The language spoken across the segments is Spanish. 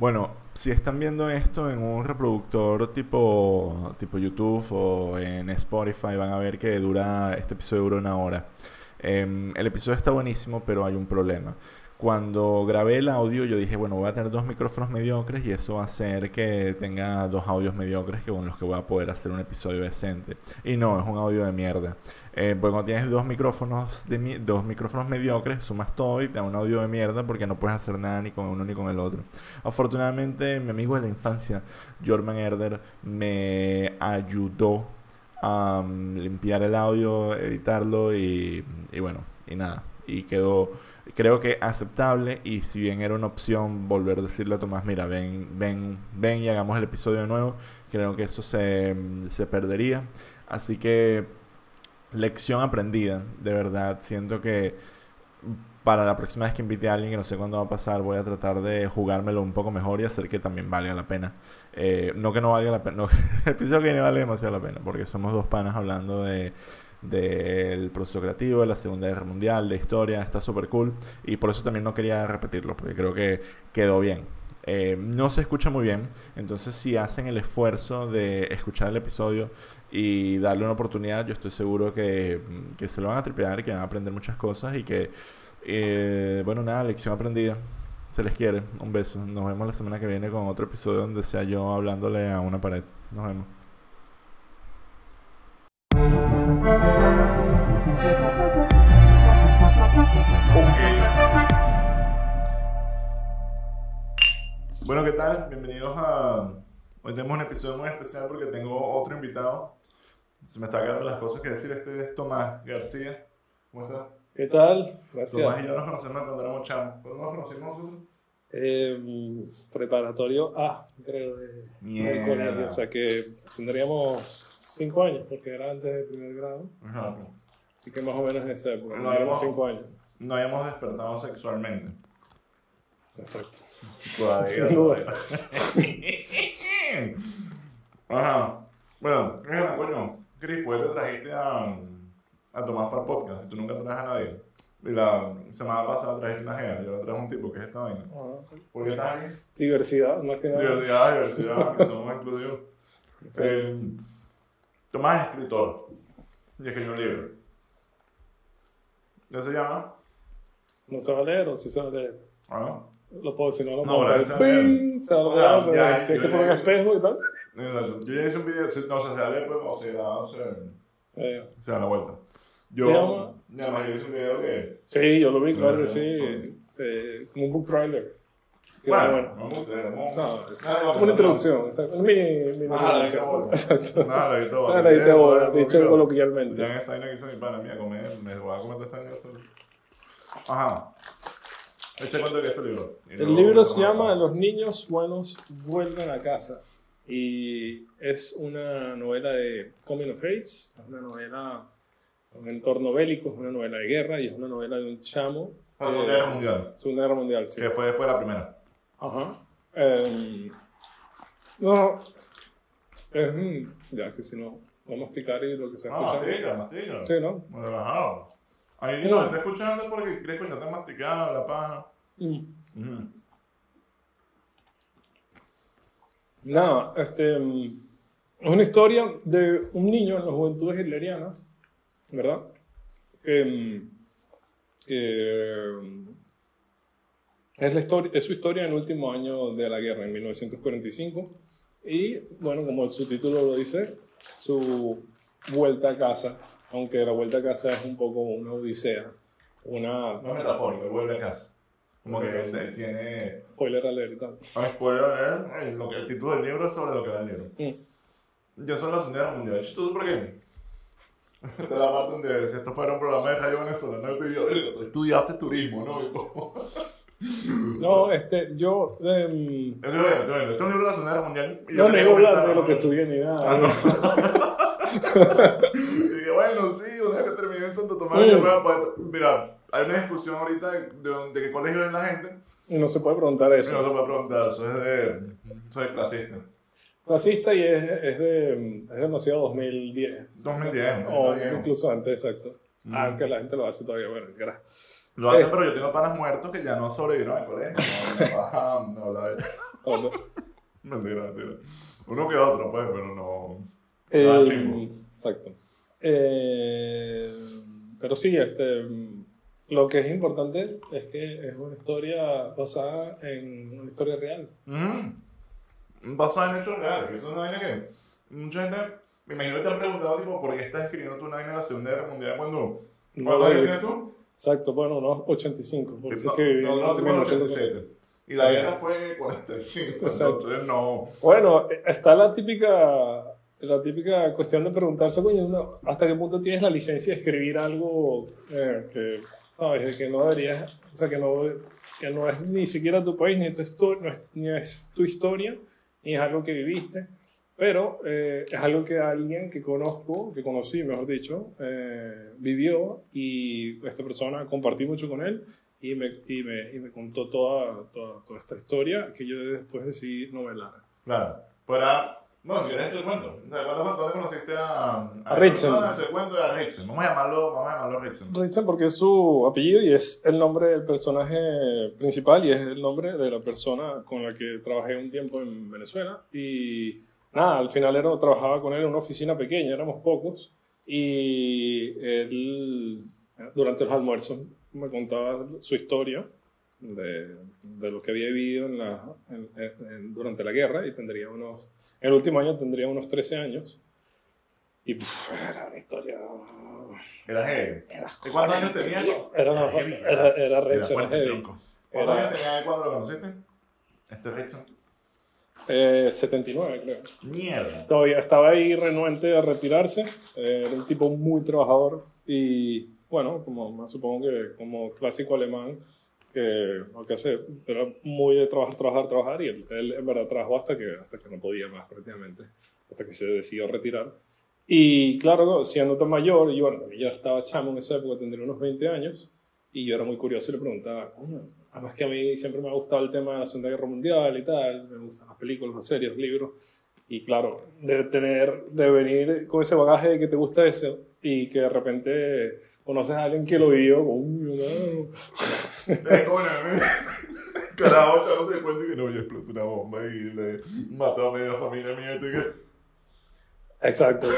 Bueno, si están viendo esto en un reproductor tipo, tipo YouTube o en Spotify, van a ver que dura, este episodio dura una hora. Em, el episodio está buenísimo, pero hay un problema. Cuando grabé el audio, yo dije, bueno, voy a tener dos micrófonos mediocres y eso va a hacer que tenga dos audios mediocres que con los que voy a poder hacer un episodio decente. Y no, es un audio de mierda. Eh, porque cuando tienes dos micrófonos, de dos micrófonos mediocres, sumas todo y te da un audio de mierda porque no puedes hacer nada ni con uno ni con el otro. Afortunadamente, mi amigo de la infancia, Jorman Herder, me ayudó a um, limpiar el audio, editarlo y bueno, y nada. Y quedó creo que aceptable y si bien era una opción volver a decirle a Tomás, mira, ven, ven, ven y hagamos el episodio de nuevo, creo que eso se, se perdería. Así que lección aprendida, de verdad, siento que para la próxima vez que invite a alguien que no sé cuándo va a pasar, voy a tratar de jugármelo un poco mejor y hacer que también valga la pena. Eh, no que no valga la pena, el episodio que viene vale demasiado la pena, porque somos dos panas hablando de del proceso creativo, de la Segunda Guerra Mundial, de historia, está súper cool. Y por eso también no quería repetirlo, porque creo que quedó bien. Eh, no se escucha muy bien, entonces si hacen el esfuerzo de escuchar el episodio y darle una oportunidad, yo estoy seguro que, que se lo van a tripear, que van a aprender muchas cosas y que, eh, bueno, nada, lección aprendida. Se les quiere. Un beso. Nos vemos la semana que viene con otro episodio donde sea yo hablándole a una pared. Nos vemos. Bueno, ¿qué tal? Bienvenidos a... Hoy tenemos un episodio muy especial porque tengo otro invitado. Se me está quedando las cosas que decir. Este es Tomás García. ¿Cómo estás? ¿Qué tal? Gracias. Tomás y yo nos conocemos cuando éramos chamos. ¿Cómo nos conocimos nosotros? Eh, preparatorio A, creo, de, del colegio. O sea que tendríamos cinco años, porque era antes del primer grado. Ajá. Así que más o menos en esa época. No habíamos, cinco años. No habíamos despertado sexualmente. Exacto. Todavía. Sin duda. Ajá. Bueno, mira, coño, Chris, pues te trajiste a, a Tomás para el podcast. Tú nunca traes a nadie. Y la semana pasada trajiste una gea, yo la traje un tipo, ¿qué es esta vaina? ¿Por qué estás aquí? Diversidad, más que nada. Diversidad, diversidad, que somos inclusivos. Eh, Tomás es escritor y escribió un libro. ¿Ya se llama? ¿No se va a leer o sí se va a leer? Ah, Lo puedo decir, no lo No, puedo la leer. se va a leer. ¡Ping! Se va a O sea, leer, ya, pero tienes yo que poner ya- espejo y tal. Yo ya hice un video, si- no sé, se sale después o se da, o se, Eh, se da la vuelta. Yo, ¿Se llama? nada más yo hice un video que, sí, yo lo vi, claro sí. Eh, como un book trailer. Bueno, era vamos No, es Nada, una introducción. exacto. Es mi, mi Ah, la introducción. Exacto. Nada, la edité Ah, la edité ahora, dicho coloquialmente. Ya en esta vaina que hizo mi pana mía, comer, me voy a comentar esta vaina solo. Ajá. Echa cuenta que es tu libro. Y El libro se llama Los niños buenos vuelven a casa y es una novela de coming of age, es una novela un entorno bélico, es una novela de guerra y es una novela de un chamo. La Segunda Guerra Mundial, Segunda Guerra Mundial, sí. que fue después de la primera. Ajá. Em, no, es, ya que si no, a masticar y lo que se No, escucha. mastica, mastica. Sí, ¿no? Relajado. Ahí no, está escuchando porque crees que no está masticado la paja. Mm. Nada, este, mm, es una historia de un niño en las juventudes hitlerianas, ¿verdad? Que, mm, que, es, la historia, es su historia en el último año de la guerra, en 1945. Y bueno, como el subtítulo lo dice, su vuelta a casa, aunque la vuelta a casa es un poco una odisea, una No es metafórico, vuelve a casa. Como que se tiene. spoiler alert y tal. A spoiler alert, lo que, el título del libro es sobre lo que va el libro. Mm. Yo soy la Segunda Guerra Mundial. ¿Tú por qué? Esta es la parte donde si esto fuera un programa de radio venezolano, yo te digo, "Verga, tú estudiaste turismo, ¿no? No, este, yo... em, Yo digo, "Oye, oye, Esto es un libro de la Segunda Guerra Mundial. y yo No, no iba a hablar de lo ¿no? que estudié ni nada. Ah, no. y dije, bueno, sí, una vez que terminé en Santo Tomás, yo me voy a- Mira, hay una discusión ahorita de, de, qué colegio es la gente. Y no se puede preguntar Y no eso. se puede preguntar, eso es de. Eso es clasista. Racista y es, es, de, es demasiado 2010. 2010, O está bien. incluso antes, exacto. Mm. Aunque la gente lo hace todavía, bueno, gra- Lo hacen, Eh. pero yo tengo panas muertos que ya no sobrevivieron al colegio. No, no, no, no. Mentira, mentira. Uno que otro, pues, pero no. Eh, Ah, exacto. Eh, pero sí, este, lo que es importante es que es una historia basada en una historia real. Ujú. Basado en hechos reales, eso es una vaina que mucha gente, me imagino que te han preguntado, tipo, ¿por qué estás escribiendo tú una vaina de la Segunda Guerra Mundial cuando... No ¿Cuántos lo he años visto. tienes tú? Exacto, bueno, unos 85. Porque No, es que no, no, en fue en 1940. 87. Y la guerra fue 45, Exacto. entonces no... Bueno, está la típica, la típica cuestión de preguntarse, coño, ¿hasta qué punto tienes la licencia de escribir algo eh, que, sabes, que no deberías, o sea, que no, que no es ni siquiera tu país, ni, tu no es, ni es tu historia, ni es algo que viviste, pero eh, es algo que alguien que conozco, que conocí, mejor dicho, eh, vivió y esta persona compartí mucho con él y me, y me, y me contó toda, toda, toda esta historia que yo después decidí novelar. Claro. Fuera... Bueno, si quieres te cuento. ¿Cuándo, ¿Dónde conociste a... A Ritson. No, te cuento a Ritson. Vamos a llamarlo, vamos a llamarlo Ritson. Ritson porque es su apellido y es el nombre del personaje principal y es el nombre de la persona con la que trabajé un tiempo en Venezuela. Y nada, al final era, trabajaba con él en una oficina pequeña, éramos pocos. Y él, durante los almuerzos, me contaba su historia de, de lo que había vivido en la, en- en- durante la guerra. Y tendría unos, el último año tendría unos 13 años. Y puf, era una historia Era heavy. ¿De cuántos años tenía? Era, heavy, era, era recho, era fuerte, heavy. tronco. ¿Cuántos Era- años tenía cuando lo conociste? Este Ritson. Eh, 79, creo. Mierda. Todavía estaba ahí renuente a retirarse. Eh, era un tipo muy trabajador y, bueno, como más supongo que como clásico alemán, que lo que hace era muy de trabajar, trabajar, trabajar y él, él en verdad trabajó hasta que, hasta que no podía más prácticamente, hasta que se decidió retirar. Y claro, siendo tan mayor, y bueno, ya estaba chamo en esa época, tendría unos 20 años, y yo era muy curioso y le preguntaba, "Coño, además que a mí siempre me ha gustado el tema de la Segunda Guerra Mundial y tal, me gustan las películas, las series, los libros, y claro, de tener, de venir con ese bagaje de que te gusta eso, y que de repente conoces a alguien que lo vivió, "Uy, no". Eh, coño, me- Carajo, de cuenta que no, ya explotó una bomba y le mató a media familia mía. y que... Exacto.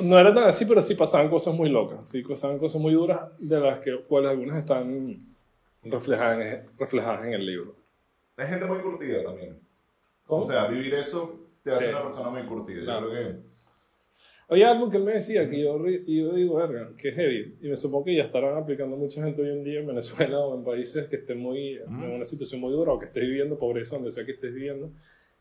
No era tan así, pero sí pasaban cosas muy locas, sí pasaban cosas muy duras, de las que, cuales algunas están reflejadas en, reflejadas en el libro. Es gente muy curtida también. ¿Cómo? O sea, vivir eso te hace Sí. una persona muy curtida. Claro. Yo creo que... Había algo que él me decía que yo, y yo digo, verga, que es heavy. Y me supongo que ya estarán aplicando mucha gente hoy en día en Venezuela o en países que estén muy, Mm. en una situación muy dura o que estés viviendo pobreza, donde sea que estés viviendo.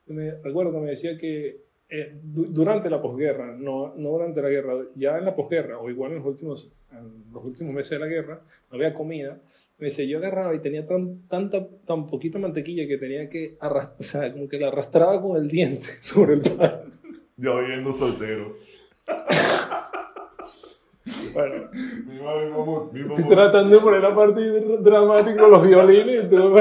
Y me recuerdo que me decía que eh, du- durante la posguerra, no, no durante la guerra, ya en la posguerra o igual en los últimos, en los últimos meses de la guerra, no había comida. Me decía, yo agarraba y tenía tan, tanta, tan poquita mantequilla que tenía que arrastrar, o sea, como que la arrastraba con el diente sobre el pan. Yo viviendo soltero. Bueno, Mi mamá, mi mamá, mi mamá. Estoy tratando de poner la parte dr- dramática con los violines y todo.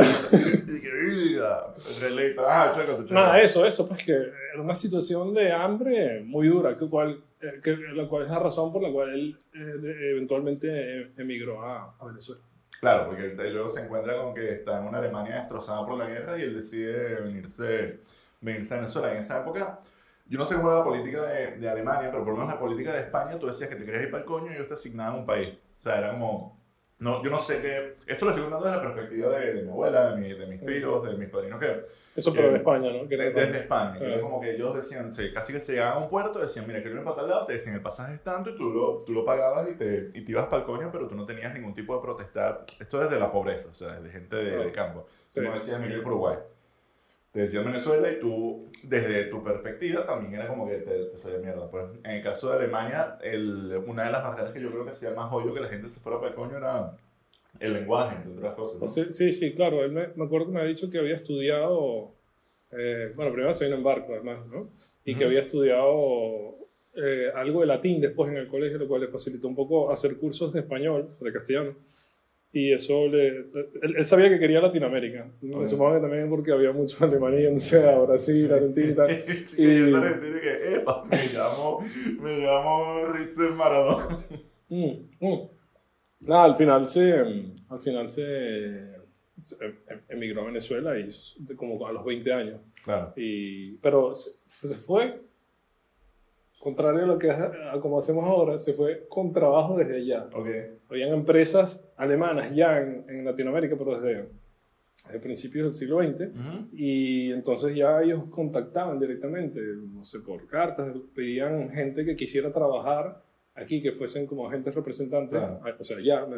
Relata. Ah, chécate. Nada, eso, eso, pues que era una situación de hambre muy dura, que, cual, eh, que, la cual es la razón por la cual él eh, eventualmente eh, emigró a, a Venezuela. Claro, porque él luego se encuentra con que está en una Alemania destrozada por la guerra y él decide venirse, venirse a Venezuela. En esa época, yo no sé cómo era la política de, de Alemania, pero por lo menos la política de España, tú decías que te querías ir para el coño y ellos te asignaban un país. O sea, era como... No, yo no sé qué... Esto lo estoy contando desde la perspectiva de, de mi abuela, de, mi- de mis tíos, de mis padrinos, que Eso, pero Eh, España, ¿no? Que de- desde España, era como que ellos decían, se- casi que se llegaban a un puerto, decían, mira, quiero ir para tal lado, te decían, el pasaje es tanto y tú lo, tú lo pagabas y te, y te ibas para el coño, pero tú no tenías ningún tipo de protestar. Esto desde la pobreza, o sea, desde gente de, de campo. Sí. Como mira, ir por Uruguay. Te decían Venezuela y tú, desde tu perspectiva, también era como que te, te salía mierda. Pues en el caso de Alemania, el, una de las barreras que yo creo que hacía más hoyo que la gente se fuera para el coño era el lenguaje, entre otras cosas. ¿no? Sí, sí, sí, claro. Él me, me acuerdo que me ha dicho que había estudiado, eh, bueno, primero se vino en barco, además, ¿no? Y que Ujú. había estudiado eh, algo de latín después en el colegio, lo cual le facilitó un poco hacer cursos de español, de castellano. Y eso le... Él, él sabía que quería Latinoamérica. Me Oye. supongo que también porque había muchos alemanes yéndose a Brasil, Argentina. Sí, Y- yo también tiene que, epa, me llamo, me llamo Ritzel Maradona. Mm, mm. Nada, al final se, al final se, em- em- emigró a Venezuela y como a los 20 años. Claro. Y, pero se, se fue, contrario a lo que a- como hacemos ahora, se fue con trabajo desde allá. Ok. Habían empresas alemanas ya en, en Latinoamérica, pero desde, desde principios del siglo XX. Ujú. Y entonces ya ellos contactaban directamente, no sé, por cartas, pedían gente que quisiera trabajar aquí, que fuesen como agentes representantes, Claro. o sea, ya me,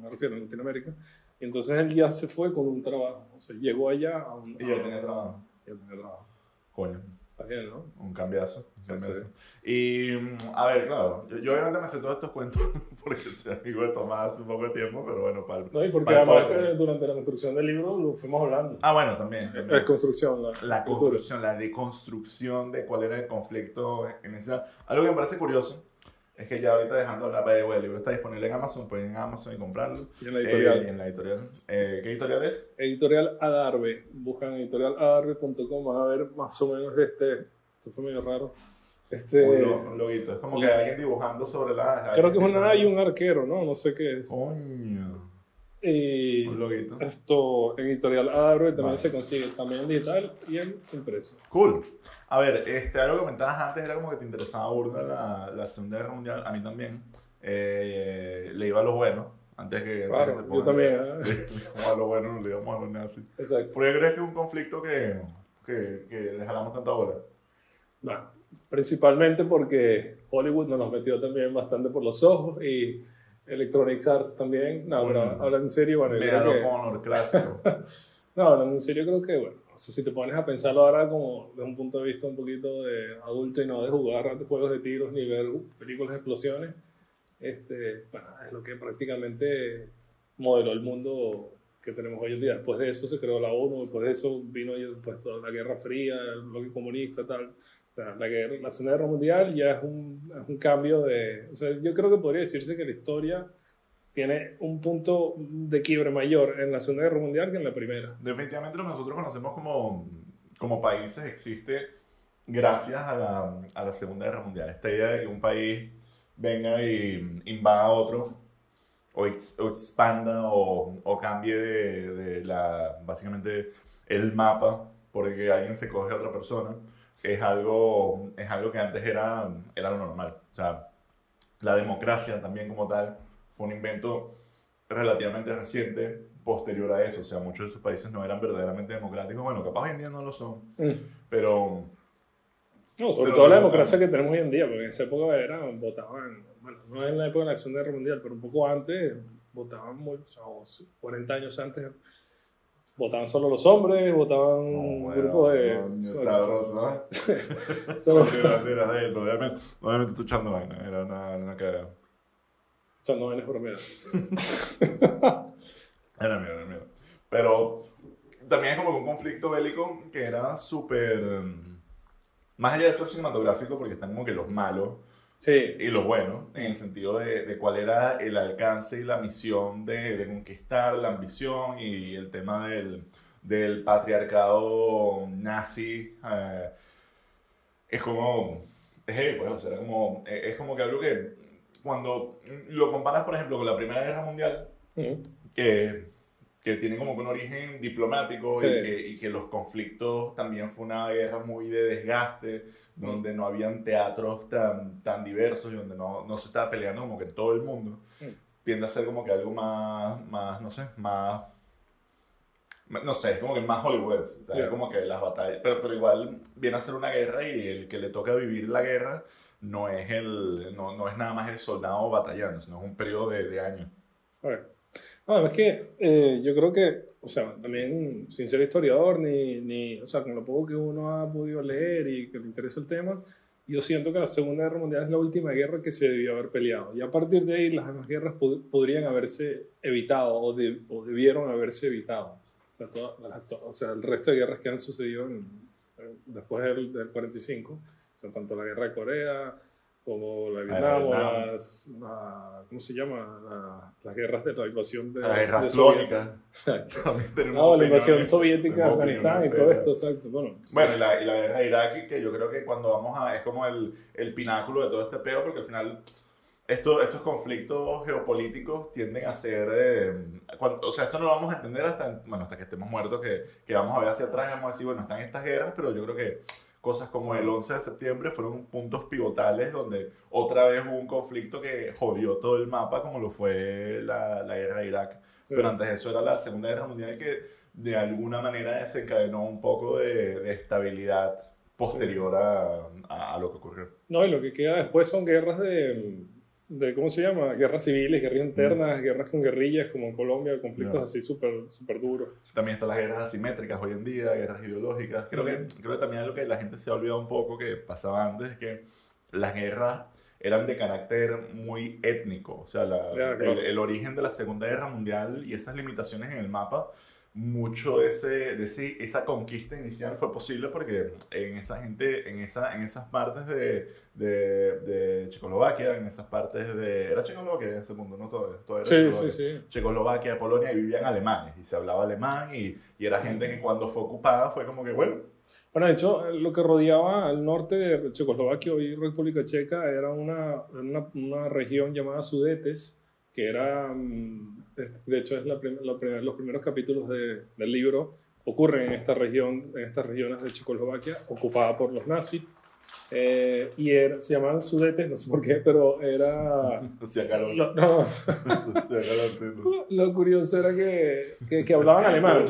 me refiero a Latinoamérica. Y entonces él ya se fue con un trabajo, o sea, llegó allá a un... Y ya tenía trabajo. ya tenía trabajo. Coño. Bien, ¿no? Un cambiazo. un cambiazo. sí. Y, a ver, claro, yo, yo obviamente me sé todos estos cuentos porque soy amigo de Tomás hace un poco de tiempo, pero bueno, para el- No, y porque además eh, durante la construcción del libro lo fuimos hablando. Ah, bueno, también. La también. construcción, la, La construcción, la deconstrucción de cuál era el conflicto inicial. Algo que me parece curioso es que ya ahorita dejando hablar de el libro está disponible en Amazon, pueden ir en Amazon y comprarlo. Y en la editorial. Eh, en la editorial. Eh, ¿Qué editorial es? Editorial Adarve. Buscan editorialadarve.com, van a ver más o menos este. Esto fue medio raro. Este. Un, lo- un loguito. Es como que alguien dibujando sobre la. Creo que es una A y un arquero, ¿no? No sé qué es. Coño. Y Un loguito. esto, en Editorial Adarve también Vale. se consigue, también en digital y en impreso. Cool. A ver, este, algo que comentabas antes era como que te interesaba burda la, la Segunda Guerra Mundial. A mí también. Eh, le iba a lo bueno. Antes que. antes Claro, que se yo también, ¿eh? Le, a lo bueno, no le íbamos a los nazis. Exacto. ¿Por qué crees que es un conflicto que, que, que le jalamos tanta bola? Bueno, principalmente porque Hollywood nos los metió también bastante por los ojos y Electronic Arts también. No, pero Mm. hablando en serio, bueno, Honor clásico. No, hablando en serio, creo que, bueno, o sea, si te pones a pensarlo ahora como desde un punto de vista un poquito de adulto y no de jugar juegos de tiros ni ver películas de explosiones, este, bueno, es lo que prácticamente modeló el mundo que tenemos hoy en día. Después de eso se creó la ONU, después de eso vino después toda la Guerra Fría, el bloque comunista, tal. Sea, la, guerra, la Segunda Guerra Mundial ya es un, es un cambio de... O sea, yo creo que podría decirse que la historia tiene un punto de quiebre mayor en la Segunda Guerra Mundial que en la Primera. Definitivamente lo que nosotros conocemos como, como países existe gracias a la, a la Segunda Guerra Mundial. Esta idea de que un país venga y invada a otro, o, ex- o expanda, o, o cambie de, de la, básicamente el mapa, porque alguien se coge a otra persona, es algo, es algo que antes era, era lo normal. O sea, la democracia también como tal fue un invento relativamente reciente posterior a eso. O sea, muchos de esos países no eran verdaderamente democráticos. Bueno, capaz hoy en día no lo son, pero No, sobre Pero- todo la democracia que tenemos hoy en día, porque en esa época era, votaban, bueno, no en la época de la Segunda Guerra Mundial, pero un poco antes, votaban muy, o sea, 40 años antes, votaban solo los hombres, votaban un grupo de... solo- sabroso, ¿eh? solo- Mentira, mentira, sí, Obviamente, obviamente estoy echando vaina, era una, una cagada. echando vainas bromear. Era miedo, era miedo. Pero también es como que un conflicto bélico que era súper. em, más allá de ser cinematográfico, porque están como que los malos Sí, y los buenos, en el sentido de, de cuál era el alcance y la misión de, de conquistar, la ambición y el tema del, del patriarcado nazi. eh, es como. Es, pues, o sea, como, es como que algo que cuando lo comparas, por ejemplo, con la Primera Guerra Mundial, que, que tiene como que un origen diplomático Sí. y, que, y que los conflictos también fue una guerra muy de desgaste, donde no habían teatros tan, tan diversos y donde no, no se estaba peleando como que todo el mundo. Mm. Tiende a ser como que algo más, más no sé, más... No sé, es como que más Hollywood. O sea, Sí. es como que las batallas. Pero, pero igual viene a ser una guerra y el que le toca vivir la guerra no es, el, no, no es nada más el soldado batallando, sino es un periodo de, de años. Ver. No, es que eh, yo creo que, o sea, también sin ser historiador, ni, ni, o sea, con lo poco que uno ha podido leer y que le interesa el tema, yo siento que la Segunda Guerra Mundial es la última guerra que se debió haber peleado. Y a partir de ahí las demás guerras pod- podrían haberse evitado o, de- o debieron haberse evitado. O sea, todas las- to- o sea, el resto de guerras que han sucedido en- en- después del, del 45, o sea, tanto la guerra de Corea como la Vietnam, o las, la- ¿cómo se llama? La- las guerras de la invasión de, Las guerras clónicas. No, la invasión soviética de tenemos Afganistán y todo esto, exacto. Bueno, Bueno, y la, y la guerra de Irak, que yo creo que cuando vamos a. es como el, el pináculo de todo este peo, porque al final esto, estos conflictos geopolíticos tienden a ser, eh, cuando- o sea, esto no lo vamos a entender hasta, bueno, hasta que estemos muertos, que, que vamos a ver hacia atrás y vamos a decir, bueno, están estas guerras, pero yo creo que cosas como el 11 de septiembre fueron puntos pivotales donde otra vez hubo un conflicto que jodió todo el mapa, como lo fue la, la guerra de Irak. Sí. Pero antes de eso era la Segunda Guerra Mundial que de alguna manera desencadenó un poco de, de estabilidad posterior a, a- a lo que ocurrió. No, y lo que queda después son guerras de, de ¿cómo se llama? Guerras civiles, guerras internas, guerras con guerrillas, como en Colombia, conflictos Ya. así súper súper duros. También están las guerras asimétricas hoy en día, guerras ideológicas. Creo que, creo que también lo que la gente se ha olvidado un poco que pasaba antes es que las guerras eran de carácter muy étnico. O sea, la- Ya, claro. el, el origen de la Segunda Guerra Mundial y esas limitaciones en el mapa, mucho de, ese, de ese- esa conquista inicial fue posible porque en esa gente, en, esa, en esas partes de, de, de Checoslovaquia, en esas partes de... Era Checoslovaquia en ese mundo, ¿no? Todo, todo era Sí, Checoslovaquia. sí, sí. Checoslovaquia, Polonia, y vivían alemanes, y se hablaba alemán, y, y era gente que cuando fue ocupada fue como que, bueno, Bueno, de hecho, lo que rodeaba al norte de Checoslovaquia, hoy República Checa, era una, una, una región llamada Sudetes, que era, mm, de hecho, es la prim- la primer- los primeros capítulos de- del libro ocurren en esta región, en estas regiones de Checoslovaquia, ocupada por los nazis. Eh, y era- se llamaban Sudetes, no sé por qué, pero era... calor. lo- no, calorcito. lo curioso era que, que, que hablaban alemán.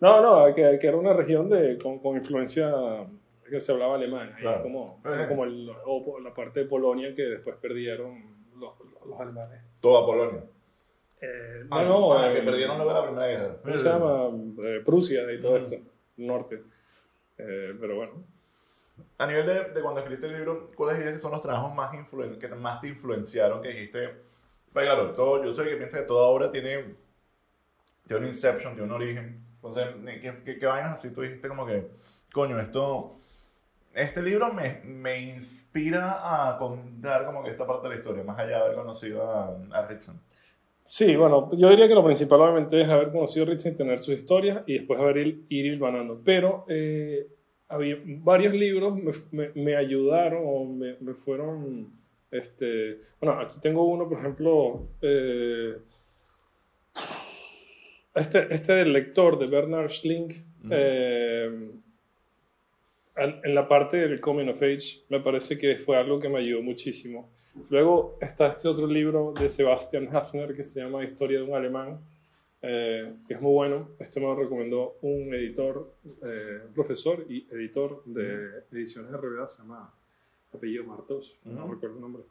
No, no, que, que era una región de, con, con influencia que se hablaba alemán. Ahí Claro. como, Eh. como el- o la parte de Polonia que después perdieron los, los alemanes. Toda Polonia. Eh, Ah, no, no, ah, eh, que perdieron la Primera Guerra. ¿Cómo se llama? Eh, Prusia y todo Ujú. esto, norte. Eh, pero bueno. A nivel de, de cuando escribiste el libro, ¿cuáles dirías que son los trabajos más, que más te influenciaron? Que dijiste, pues claro, todo, yo soy el que piensa que toda obra tiene, tiene un inception, tiene un origen. Entonces, ¿qué, qué, qué vainas así tú dijiste como que, coño, esto, este libro me, me inspira a contar como que esta parte de la historia, más allá de haber conocido a, a Rickson? Sí, bueno, yo diría que lo principal obviamente es haber conocido a Richard, tener sus historias y después haber ir, ir hilvanando. Pero eh, había varios libros me, me, me ayudaron o me, me fueron, este, bueno, aquí tengo uno, por ejemplo, eh, este, este del lector de Bernard Schling, eh, en la parte del Coming of Age, me parece que fue algo que me ayudó muchísimo. Luego está este otro libro de Sebastian Hafner que se llama Historia de un alemán, eh, que es muy bueno. Este me lo recomendó un editor, eh, profesor y editor de ediciones de RBA, se llama apellido Martos, no recuerdo el nombre.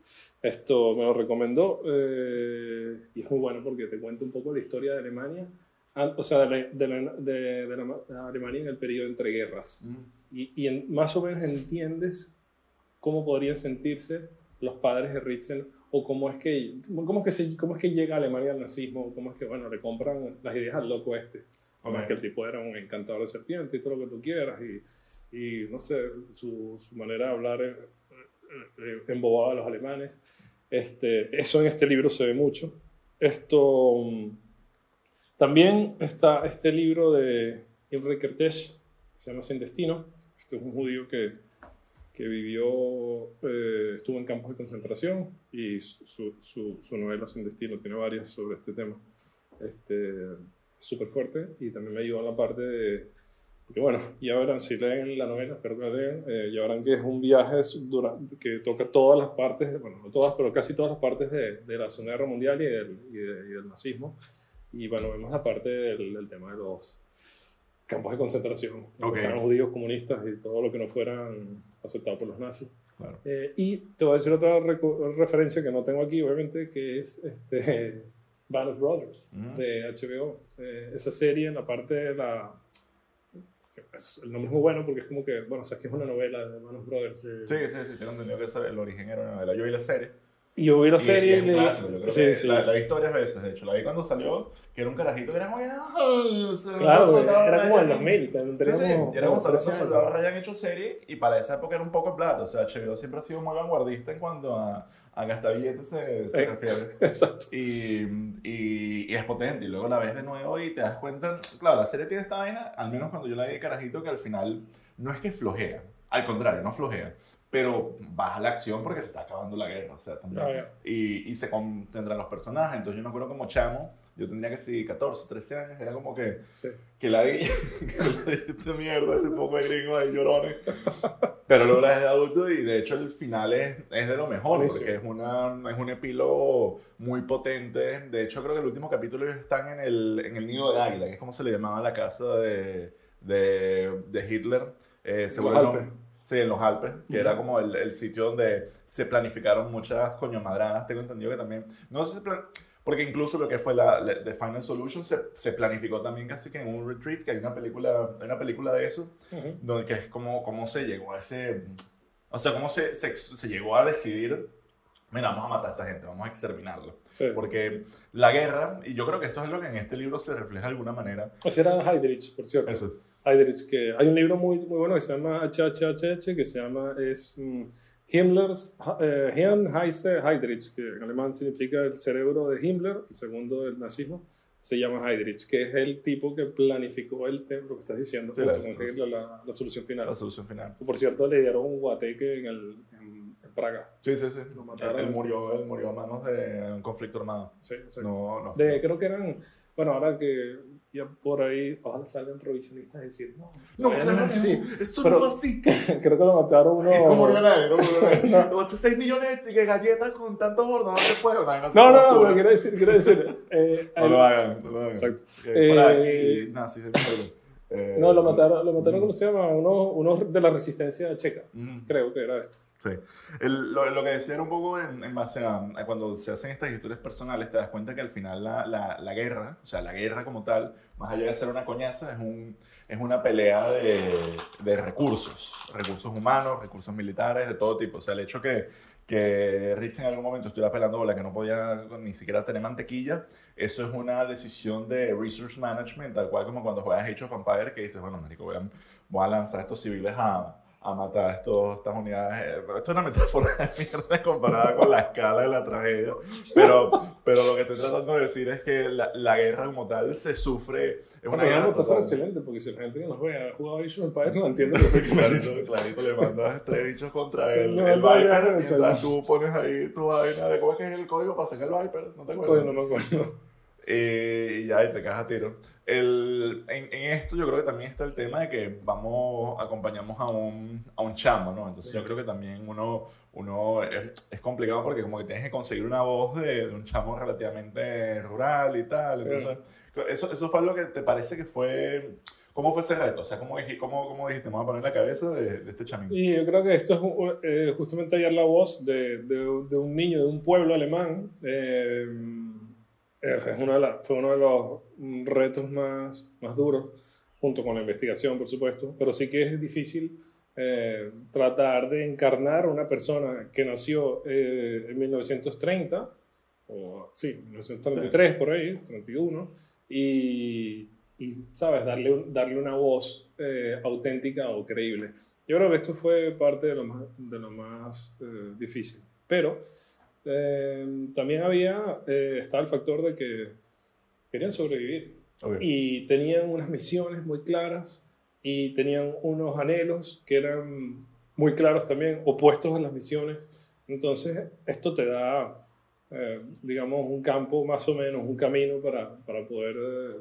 Esto me lo recomendó eh, y es muy bueno porque te cuenta un poco la historia de Alemania, an- o sea, de la, de la- de- de la- de la Alemania en el periodo entre guerras y, y en- más o menos entiendes cómo podrían sentirse los padres de Ritzen o cómo es que cómo es que, se- cómo es que llega Alemania al nazismo, cómo es que bueno le compran las ideas al loco este, como Ok. es que el tipo era un encantador de serpiente y todo lo que tú quieras y, y no sé su, su manera de hablar eh, eh, embobaba a los alemanes. Este, eso en este libro se ve mucho. Esto mm, también está este libro de Imre Kertész se llama Sin Destino. Este es un judío que, que vivió, eh, estuvo en campos de concentración y su, su, su, novela Sin Destino tiene varias sobre este tema. Este, es súper fuerte y también me ayudó en la parte de, que bueno, ya verán, si leen la novela, espero que la lean, eh, ya verán que es un viaje su- dura- que toca todas las partes, bueno, no todas, pero casi todas las partes de, de la Segunda Guerra Mundial y del, y de- y del nazismo. Y bueno, vemos la parte del, del tema de los campos de concentración, donde Ok. estaban judíos comunistas y todo lo que no fueran aceptados por los nazis. Claro. Eh, y te voy a decir otra referencia que no tengo aquí, obviamente, que es este, Band of Brothers Ujú. de HBO. Eh, esa serie, en la parte de la. El nombre es muy bueno porque es como que, bueno, o sea, que es una novela de Band of Brothers. Sí, sí, sí, tengo entendido que el origen era una novela. Yo vi la serie. Y yo vi la Y- serie y y, leí- clásico, yo creo sí, que sí. La, la vi varias veces, de hecho. La vi cuando salió, que era un carajito que era como... "Ah, se me Claro, era como Ryan". 2000. ten- Sí, sí, teníamos y como 13 Soldados hayan hecho serie y para esa época era un poco plata. O sea, HBO siempre ha sido muy vanguardista en cuanto a, a gastar billetes se, se Eh. refiere. Exacto. Y, y, y es potente. Y luego la ves de nuevo y te das cuenta. Claro, la serie tiene esta vaina, al menos cuando yo la vi de carajito, que al final no es que flojea. al contrario, no flojea. Pero baja la acción porque se está acabando la guerra, o sea, también. Ah, y, y se concentran los personajes. Entonces yo me acuerdo como chamo, yo tendría que ser 14, 13 años, era como que, Sí. que la di, que la di esta mierda, este poco de gringos ahí llorones. Pero luego la de adulto y de hecho el final es, es de lo mejor, Buenísimo. porque es, una, es un epílogo muy potente. De hecho creo que el último capítulo están en el, en el nido de águila, que es como se le llamaba la casa de, de, de Hitler. Eh, se vuelve-. Sí, en los Alpes, que era como el, el sitio donde se planificaron muchas coñomadradas. Tengo entendido que también. No sé si. Porque incluso lo que fue la, la- The Final Solution se, se planificó también casi que en un retreat, que hay una película, hay una película de eso, Ujú. donde que es como cómo se llegó a ese. O sea, cómo se, se, se llegó a decidir. Mira, vamos a matar a esta gente, vamos a exterminarlo. Sí. Porque la guerra, y yo creo que esto es lo que en este libro se refleja de alguna manera. Ese era Heydrich, por cierto. Eso. Heydrich, que hay un libro muy, muy bueno que se llama HHHH, que se llama es mm, Himmlers eh, Hirnheise Heydrich, que en alemán significa el cerebro de Himmler, el segundo del nazismo, se llama Heydrich, que es el tipo que planificó el tema, lo que estás diciendo, Sí, la- Hitler, la, la solución final. La solución final. Por cierto, le dieron un guateque en, el, en, en Praga. Sí, sí, sí. Lo mataron. Él, él murió, él murió a manos de un conflicto armado. Sí, exacto. No, no. De, creo que eran, bueno, ahora que ya por ahí, ojalá salgan revisionistas a decir, no, No, claro, a decir". no, eso Pero- no fue así. creo que lo mataron uno. No murió nadie, no murió nadie. 8, 6 millones de galletas con tantos hornos, no se puede. No, no, No, no, pero quiero decir, quiero decir. eh, No lo hagan, no lo hagan. Exacto. Que fuera de Eh, aquí, nazis de mierda. Eh, no, lo mataron, lo mataron, ¿cómo se llama? Uno, uno de la resistencia checa. ujú. Creo que era esto. Sí. El- lo, lo que decía era un poco en, en base a, a cuando se hacen estas historias personales, te das cuenta que al final la, la, la guerra, o sea, la guerra como tal, más allá de ser una coñaza, es, un, es una pelea de, de recursos, recursos humanos, recursos militares, de todo tipo. O sea, el hecho que, que Ritz en algún momento estuviera pelando bola, que no podía ni siquiera tener mantequilla, eso es una decisión de resource management, tal cual como cuando juegas Age of Empires, que dices, bueno, marico, voy a, voy a lanzar a estos civiles a, a matar a estos, estas unidades. Eh, Esto es una metáfora de mierda comparada con la escala de la tragedia. Pero, pero lo que estoy tratando de decir es que la, la guerra como tal se sufre. Es una es guerra una metáfora total. excelente, porque si la gente que nos ve ha jugado Age of Empires no entiende perfectamente. Clarito, clarito, le mandas tres bichos contra el, No, el Viper mientras tú pones ahí tu vaina de cómo es que es el código para sacar el Viper. ¿No te acuerdas? Coño, no me acuerdo. Eh, y ya y te cagas a tiro. El, en, en esto yo creo que también está el tema de que vamos, acompañamos a un, a un chamo, ¿no? Entonces yo creo que también uno, uno es, es complicado porque como que tienes que conseguir una voz de, de un chamo relativamente rural y tal. Entonces, eso, eso fue lo que te parece que fue... ¿Cómo fue ese reto? O sea, ¿cómo, cómo, cómo dijiste, me voy a poner la cabeza de, de este chamín? Y yo creo que esto es un- eh, justamente hallar la voz de, de, un niño de un pueblo alemán. eh, es una de la- fue uno de los retos más, más duros, junto con la investigación, por supuesto. Pero sí que es difícil eh, tratar de encarnar a una persona que nació eh, en 1930, o sí, 1933 por ahí, 31, y, y ¿sabes? Darle, darle una voz eh, auténtica o creíble. Yo creo que esto fue parte de lo más, de lo más eh, difícil. Pero eh, también había, eh, estaba el factor de que querían sobrevivir Ok. y tenían unas misiones muy claras y tenían unos anhelos que eran muy claros también, opuestos a las misiones. Entonces, esto te da, eh, digamos, un campo más o menos, un camino para, para poder eh,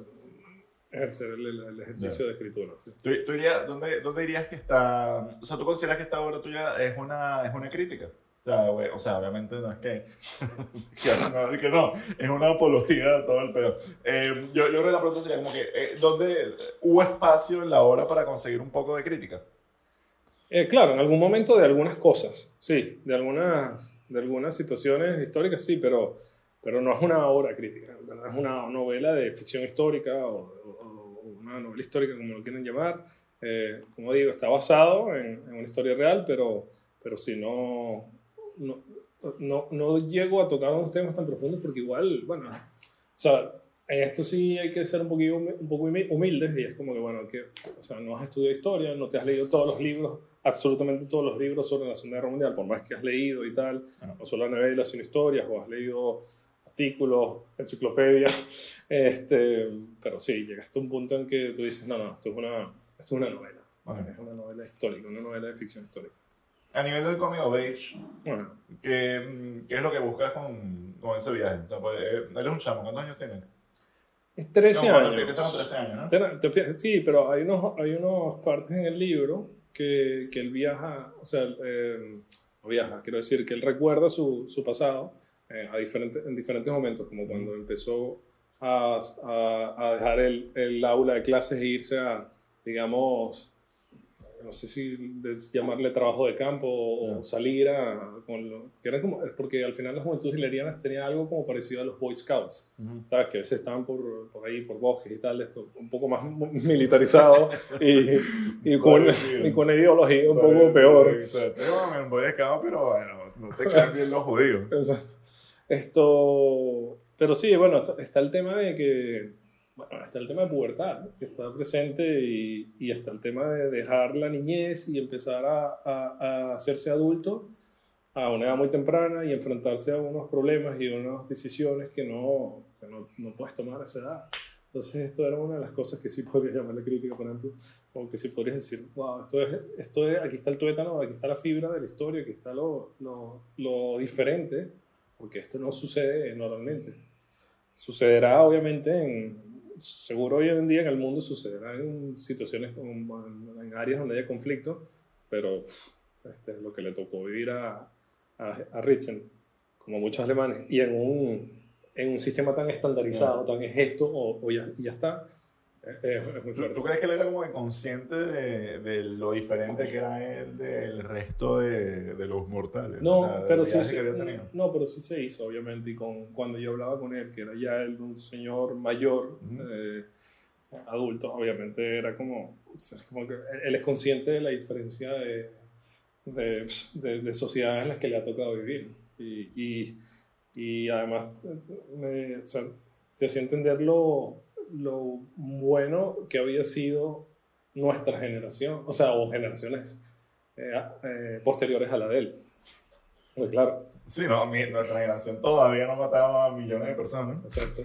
ejercer el, el ejercicio de escritura. ¿Tú, tú dirías, ¿dónde, ¿Dónde dirías que está? O sea, ¿tú consideras que esta obra tuya es una, es una crítica? Sea, o sea, obviamente no es que, no, que no, es una apología de todo el pedo. Eh, yo, yo creo que la pregunta sería como que, eh, ¿dónde hubo espacio en la obra para conseguir un poco de crítica? Eh, claro, en algún momento de algunas cosas, sí, de algunas, de algunas situaciones históricas, sí, pero, pero no es una obra crítica, ¿verdad? es una novela de ficción histórica o, o- o una novela histórica, como lo quieren llamar. Eh, como digo, está basado en, en una historia real, pero, pero sí, no, no, no, no llego a tocar unos temas tan profundos porque igual, bueno, o sea, en esto sí hay que ser un, poquito, humi- un poco humi- humildes y es como que, bueno, que, o sea, no has estudiado historia, no te has leído todos los libros, absolutamente todos los libros sobre la Segunda Guerra Mundial, por más que has leído y tal, no solo novelas, sino historias, o has leído artículos, enciclopedias, este, pero sí, llegaste a un punto en que tú dices, no, no, esto es una, esto es una novela. Ok. Es una novela histórica, una novela de ficción histórica. A nivel del Coming of Age, Bueno, ¿qué, qué es lo que buscas con, con ese viaje? O sea, pues, eh, eres un chamo, ¿cuántos años tienes? es 13 No, cuando años. empiezas con 13 años, ¿no? Te- te- Sí, pero hay unos, hay unos partes en el libro que, que él viaja, o sea, eh, no viaja, quiero decir que él recuerda su, su pasado eh, a diferentes, en diferentes momentos, como cuando empezó a, a, a dejar el, el aula de clases e irse a, digamos, no sé si llamarle trabajo de campo o, o salir a... Con lo, que era como, es porque al final las juventudes hilerianas tenían algo como parecido a los Boy Scouts. Ujú. ¿sabes? Que a veces estaban por, por ahí, por bosques y tal, esto, un poco más militarizado y, y, con, y con ideología un poco peor. Exacto. Voy de escama, pero bueno, no te caen bien los judíos. Exacto. Esto, pero sí, bueno, está, está el tema de que, bueno, está el tema de pubertad, ¿no? que está presente y, y está el tema de dejar la niñez y empezar a, a, a hacerse adulto a una edad muy temprana y enfrentarse a unos problemas y unas decisiones que no, que no, no puedes tomar a esa edad. Entonces, esto era una de las cosas que sí podría llamarle crítica, por ejemplo, o que sí podrías decir, wow, esto es, esto es, aquí está el tuétano, aquí está la fibra de la historia, aquí está lo, lo, lo diferente, porque esto no sucede normalmente. Sucederá, obviamente, en, seguro hoy en día en el mundo sucederá en situaciones, como en, áreas donde haya conflicto, pero este, lo que le tocó vivir a, a, a Ritzen, como muchos alemanes, y en un, en un sistema tan estandarizado, tan es esto o, o ya, ya está, es muy ¿Tú, fuerte. tú crees que él era como que consciente de, de lo diferente que era él del resto de, de los mortales? No, O sea, pero sí, tenido. no, pero sí se hizo, obviamente, y con, cuando yo hablaba con él, que era ya él un señor mayor, Ujú. eh, adulto, obviamente era como, es como que él es consciente de la diferencia de, de, de, de sociedades en las que le ha tocado vivir. Y, y, y además me, o sea, se hacía entender lo, bueno que había sido nuestra generación, o sea, o generaciones eh, eh, posteriores a la de él. Muy claro, Sí, no, mi- nuestra generación todavía no mataba a millones de personas. exacto.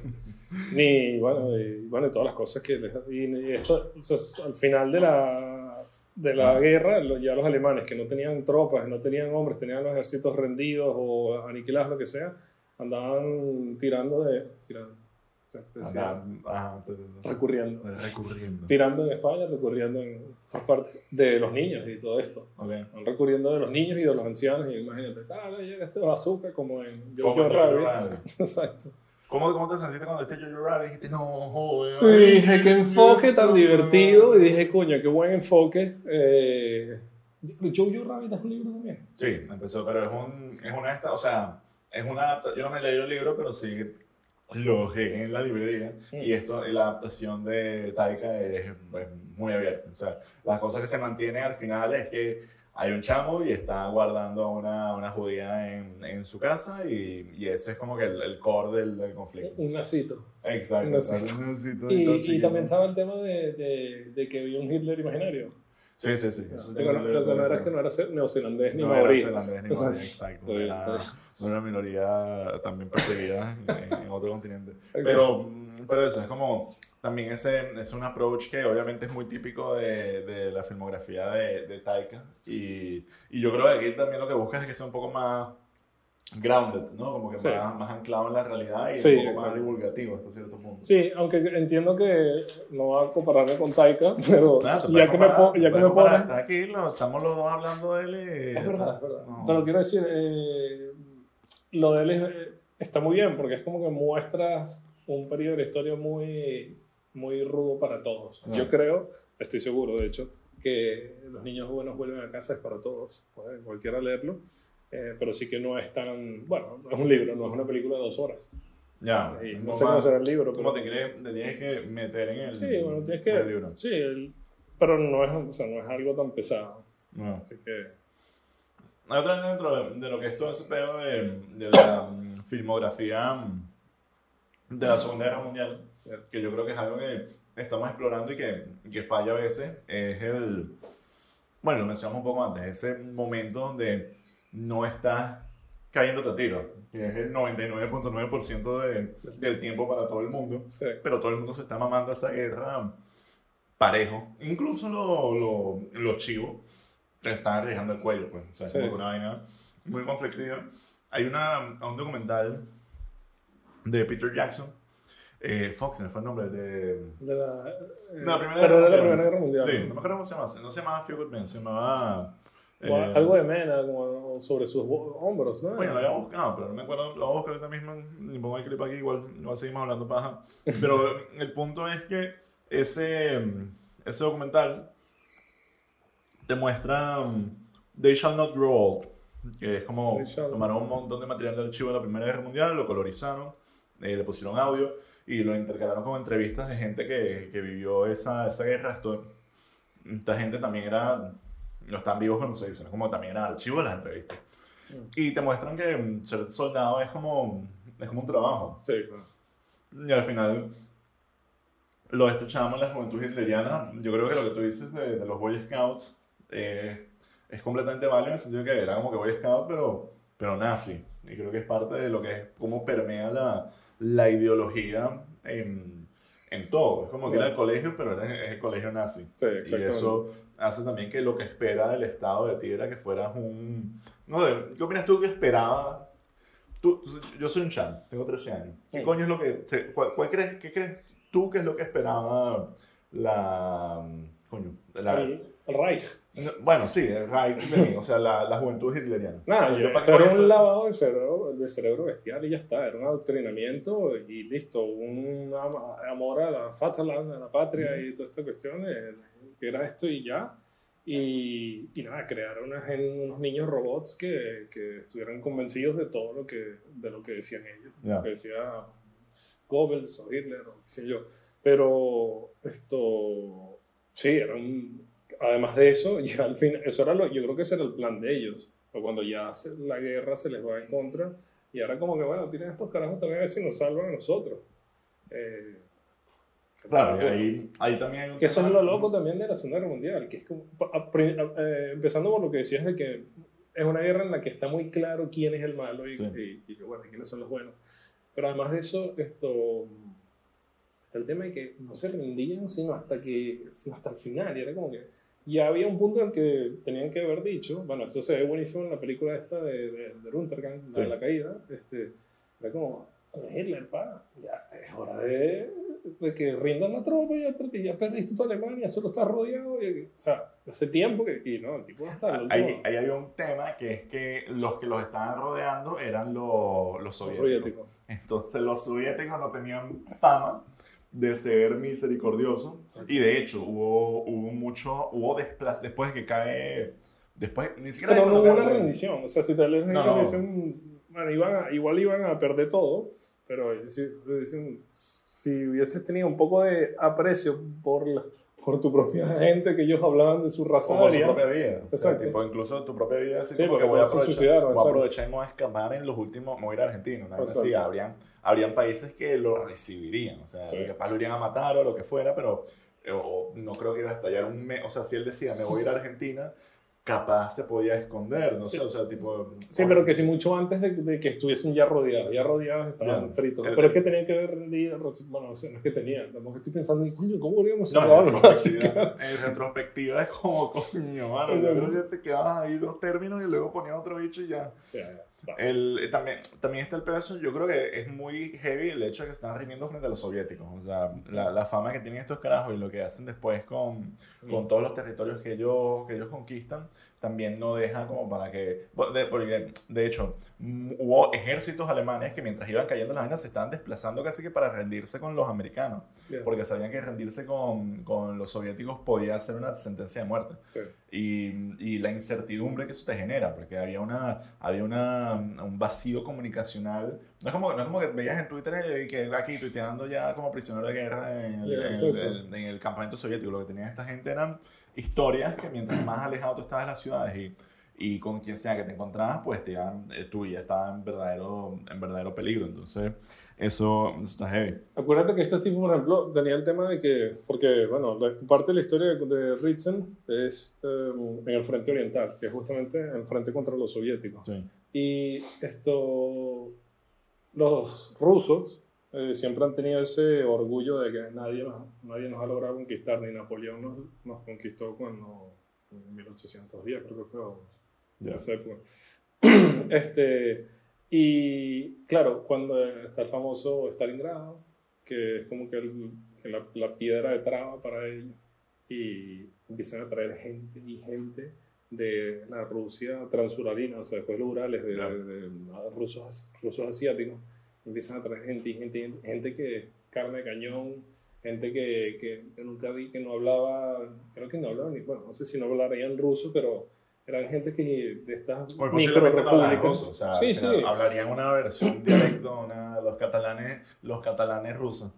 Ni, bueno, y, bueno, todas las cosas que... les- Y, y esto, o sea, al final de la, de la guerra, ya los alemanes que no tenían tropas, no tenían hombres, tenían los ejércitos rendidos o aniquilados, lo que sea, andaban tirando de... Tirando, ajá, te- te- recurriendo. recurriendo. Tirando en España, recurriendo en otras partes de los niños y todo esto. Ok. Van recurriendo de los niños y de los ancianos, y imagínate, ah, llega este bazooka como en en Jojo Rabbit. Rabbit. Exacto. ¿Cómo, ¿Cómo te sentiste cuando este Jojo Rabbit? Dijiste, no, joder. Y dije, qué enfoque tan divertido, y dije, coño, qué buen enfoque. Eh, Jojo Rabbit es un libro también. Sí, empezó, pero es, un, es una esta, o sea, es una yo no me leído el libro, pero sí lo llegué en la librería y esto, y la adaptación de Taika es, es muy abierta, o sea, las cosas que se mantienen al final es que hay un chamo y está guardando a una, una judía en, en su casa y, y ese es como que el, el core del, del conflicto. Un nacito. Exacto. Un nacito. Un nacito Y, y también estaba el tema de, de, de que había un Hitler imaginario. Sí, sí, sí. No, lo que no era es que no era neozelandés ni No maorí. era finlandés ni maorí, exacto. Era. Una minoría también perseguida en, en otro continente. Pero, mm, pero eso, es como también ese es un approach que obviamente es muy típico de, de la filmografía de, de Taika. Y, y yo creo que aquí también lo que buscas es que sea un poco más grounded, ¿no? Como que Sí. más, más anclado en la realidad y Sí, un poco más divulgativo hasta cierto punto. Sí, aunque entiendo que no va a compararme con Taika, pero ya, que me, comparar, te ya que me pones... está aquí, lo- estamos los dos hablando de él y... Es verdad, es verdad. No. Pero quiero decir, eh, lo de él es- está muy bien porque es como que muestras un periodo de la historia muy, muy rudo para todos. Yo creo, estoy seguro de hecho, que los niños buenos vuelven a casa es para todos. Cualquiera leerlo. eh, pero sí que no es tan. Bueno, es un libro, no es una película de dos horas. Ya, Y no sé cómo será el libro. ¿Cómo pero- te, crees, te tienes que meter en el, Sí, bueno, tienes en el que. libro? Sí, el- pero no es, o sea, no es algo tan pesado. No. Así que. Hay otra dentro de, de lo que es todo ese pedo de, de la mm, filmografía mm, de la Segunda Guerra Mundial, que yo creo que es algo que estamos explorando y que, que falla a veces, es el, bueno, lo mencionamos un poco antes, ese momento donde no estás cayéndote a tiro, que es el 99.9% de, del tiempo para todo el mundo, Sí. pero todo el mundo se está mamando esa guerra parejo. Incluso lo- lo- los chivos te están arriesgando el cuello, pues. O sea, es Sí. como una vaina muy conflictiva. Hay una, un documental de Peter Jackson. Eh, Fox, ¿no fue el nombre? De, De la, eh, No, la Primera pero de la Guerra Primera Guerra Mundial. Sí, no me acuerdo cómo se llamaba. No se llamaba Feel Good Men, se llamaba. Eh, algo de Mena, como sobre sus hombros, ¿no? Bueno, lo había buscado, pero no me acuerdo. Lo voy a buscar ahorita mismo. Ni pongo el clip aquí, igual, igual seguimos hablando paja. Pero el punto es que ese, ese documental te muestra um, They Shall Not Grow Old, que es como tomaron un montón de material del archivo de la Primera Guerra Mundial, lo colorizaron, eh, le pusieron audio y lo intercalaron con entrevistas de gente que, que vivió esa, esa guerra. Esto, esta gente también era, no están vivos cuando se hizo, ¿no? como también era archivo de las entrevistas. Y te muestran que mm, ser soldado es como, es como un trabajo. Sí, claro. Y al final, lo de este chamo en la juventud hitleriana, yo creo que lo que tú dices de, de los Boy Scouts eh, es completamente válido en el sentido que era como que Boy Scout, pero, pero nazi. Y creo que es parte de lo que es cómo permea la, la ideología en, en todo. Es como que era el colegio, pero era es el colegio nazi. Sí, Y eso hace también que lo que espera del Estado de ti era que fueras un... No sé, ¿qué opinas tú que esperaba? Tú, yo soy un chan, tengo 13 años. ¿Qué Sí. coño es lo que... cuál, cuál crees, ¿Qué crees tú que es lo que esperaba la... Coño, la- El, el Reich. No, bueno, sí, el Reich de mí, o sea, la, la juventud hitleriana. Nada, yo, qué era un lavado de cerebro, de cerebro bestial y ya está, era un adoctrinamiento y listo, un amor a la Vaterland, a la patria y toda esta cuestión, que era esto y ya. Y, y nada, crear una gen- unos niños robots que, que estuvieran convencidos de todo lo que, de lo que decían ellos, Ya. lo que decía Goebbels o Hitler o qué sé yo. Pero esto, sí, era un, además de eso, ya al fin, eso era lo, yo creo que ese era el plan de ellos. Pero cuando ya se- la guerra se les va en contra, y ahora como que, bueno, tienen estos carajos también a ver si nos salvan a nosotros. Eh, Claro, y ahí, ahí también hay un que eso es lo loco también de la Segunda Guerra Mundial, que es como, a- a- eh, empezando por lo que decías de que es una guerra en la que está muy claro quién es el malo y, Sí. y- y, bueno, quiénes son los buenos. Pero además de eso, esto, el tema de que no se rendían sino hasta, que, sino hasta el final, y era como que ya había un punto en que tenían que haber dicho, bueno, esto se ve buenísimo en la película esta de, de, de Untergang, la Sí. de la caída, este, era como, Hitler, pa, ya es hora de, de que rindan la tropa, ya, ya perdiste toda Alemania, solo estás rodeado, y- o sea, hace tiempo que, y no, el tipo no está, Ahí, ahí había un tema que es que los que los estaban rodeando eran los, los soviéticos. soviético. Entonces los soviéticos no tenían fama de ser misericordiosos y de hecho hubo, hubo mucho, hubo desplaz después de que cae, después, ni siquiera Pero no hubo una rendición, o sea, si tal vez No, no. dicen, bueno, iban a- igual iban a perder todo, pero si, dicen, si hubieses tenido un poco de aprecio por, la- por tu propia gente, que ellos hablaban de su raza o por su propia vida. O sea, Exacto. tipo, incluso tu propia vida, así Sí, como que porque voy a aprovechar, voy a aprovechar y me voy a escapar en los últimos, me voy a ir a Argentina. Una vez así, habrían, habrían países que lo recibirían, o sea, Sí. capaz lo irían a matar o lo que fuera, pero eh, o, no creo que iba a estallar un mes, o sea, si él decía, me voy a ir a Argentina, capaz se podía esconder, no sé, o sea, tipo... Sí, pero que sí, mucho antes de, de que estuviesen ya rodeados. Ya rodeados estaban Ya. fritos. El- pero es que tenían que haber rendido. Bueno, no sé, no es que tenían. Tampoco estoy pensando, coño, ¿cómo habríamos No, en, retrospectiva, en retrospectiva es como, coño, mano, yo creo que te quedabas ahí dos términos y luego ponías otro bicho y ya. Ya, ya, va. El, eh, también, también está el pedazo, yo creo que es muy heavy el hecho de que se están rindiendo frente a los soviéticos. O sea, la, la fama que tienen estos carajos y lo que hacen después con, con todos los territorios que ellos, que ellos conquistan, también no deja como para que... porque, de hecho, hubo ejércitos alemanes que mientras iban cayendo las vainas se estaban desplazando casi que para rendirse con los americanos. Ya. Porque sabían que rendirse con, con los soviéticos podía ser una sentencia de muerte Sí. y, y la incertidumbre que eso te genera, porque había, una, había una, un vacío comunicacional. No es, como, no es como que veías en Twitter que aquí tuiteando ya como prisionero de guerra en el, Ya, en el- en el campamento soviético. Lo que tenía esta gente eran historias que mientras más alejado tú estabas de las ciudades y, y con quien sea que te encontrabas, pues te iban, eh, tu vida estaba en verdadero, en verdadero peligro. Entonces, eso, eso está heavy. Acuérdate que este tipo, por ejemplo, tenía el tema de que, porque, bueno, la- parte de la historia de Ritzen es eh, en el frente oriental, que es justamente el frente contra los soviéticos. Sí. Y esto, los rusos eh, siempre han tenido ese orgullo de que nadie nos, nadie nos ha logrado conquistar, ni Napoleón nos, nos conquistó cuando en 1810, creo que fue. o época. este, y claro, cuando está el famoso Stalingrado, que es como que, el- que la, la piedra de traba para ellos, y empiezan a traer gente y gente de la Rusia transuralina, o sea, después los Urales, de, Claro. de- de rusos, rusos asiáticos, empiezan a traer gente gente, gente que carne de cañón, gente que, que, que nunca vi, que no hablaba, creo que no hablaba ni, bueno, no sé si no hablarían ruso, pero eran gente que de estas micro posiblemente no ruso, o sea, sí, sí. hablarían una versión, dialecto, una, los catalanes, los catalanes rusos.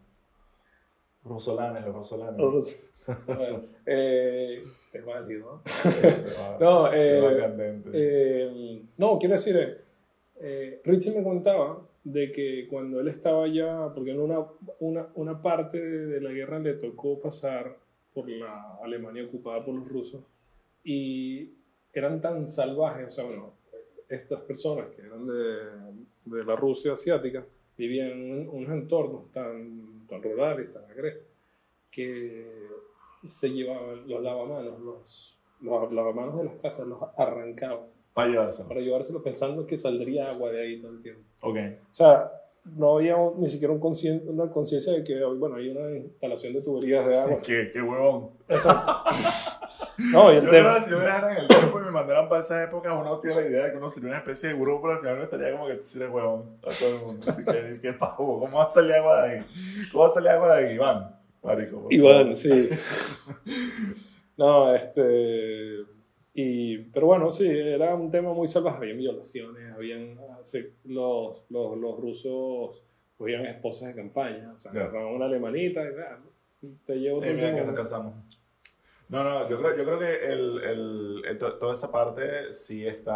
Rusolanes, los rusolanes. Ruso. Bueno, eh, es válido, ¿no? No, eh. Eh, no, quiero decir, eh, Richie me contaba de que cuando él estaba ya, porque en una, una, una parte de, la guerra le tocó pasar por la Alemania ocupada por los rusos y eran tan salvajes, o sea, bueno, estas personas que eran de, de la Rusia asiática vivían en unos entornos tan, tan rurales, tan agrestes, que se llevaban los lavamanos, los, los lavamanos de las casas, los arrancaban Para llevárselo. para llevárselo pensando que saldría agua de ahí todo el tiempo. Ok. O sea, no había ni siquiera un conscien- una conciencia de que, bueno, hay una instalación de tuberías de agua. Qué, qué huevón. Exacto. No, y el Yo creo tema... que si yo viajara en el tiempo y me mandaran para esa época, uno tiene la idea de que uno sería una especie de grupo, pero al final uno estaría como que eres huevón a todo el mundo. Así que, qué pavo, ¿cómo va a salir agua de ahí? ¿Cómo va a salir agua de ahí? Iván, marico. Iván, sí. No, este... Y, pero bueno, sí, era un tema muy salvaje. Habían violaciones, habían... se- los, los, los rusos cogían esposas de campaña. O sea, agarraban una alemanita y ah, te llevo Eh, mira que nos casamos. No, no, yo creo, yo creo que el, el, el- to- toda esa parte sí está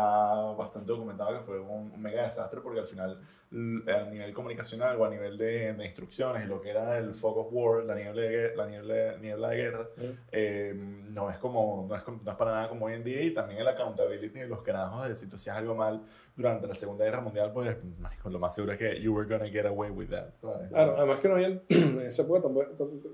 bastante documentada que fue un, mega desastre porque al final a nivel comunicacional o a nivel de, de instrucciones lo que era el fog of war, la niebla de, la niebla, niebla de guerra, eh, no, es como, no, es, no es para nada como hoy en día y también el accountability de los carajos de si tú hacías algo mal durante la Segunda Guerra Mundial, pues lo más seguro es que you were gonna get away with that, ¿sabes? Claro, además que no habían, en esa época tampoco-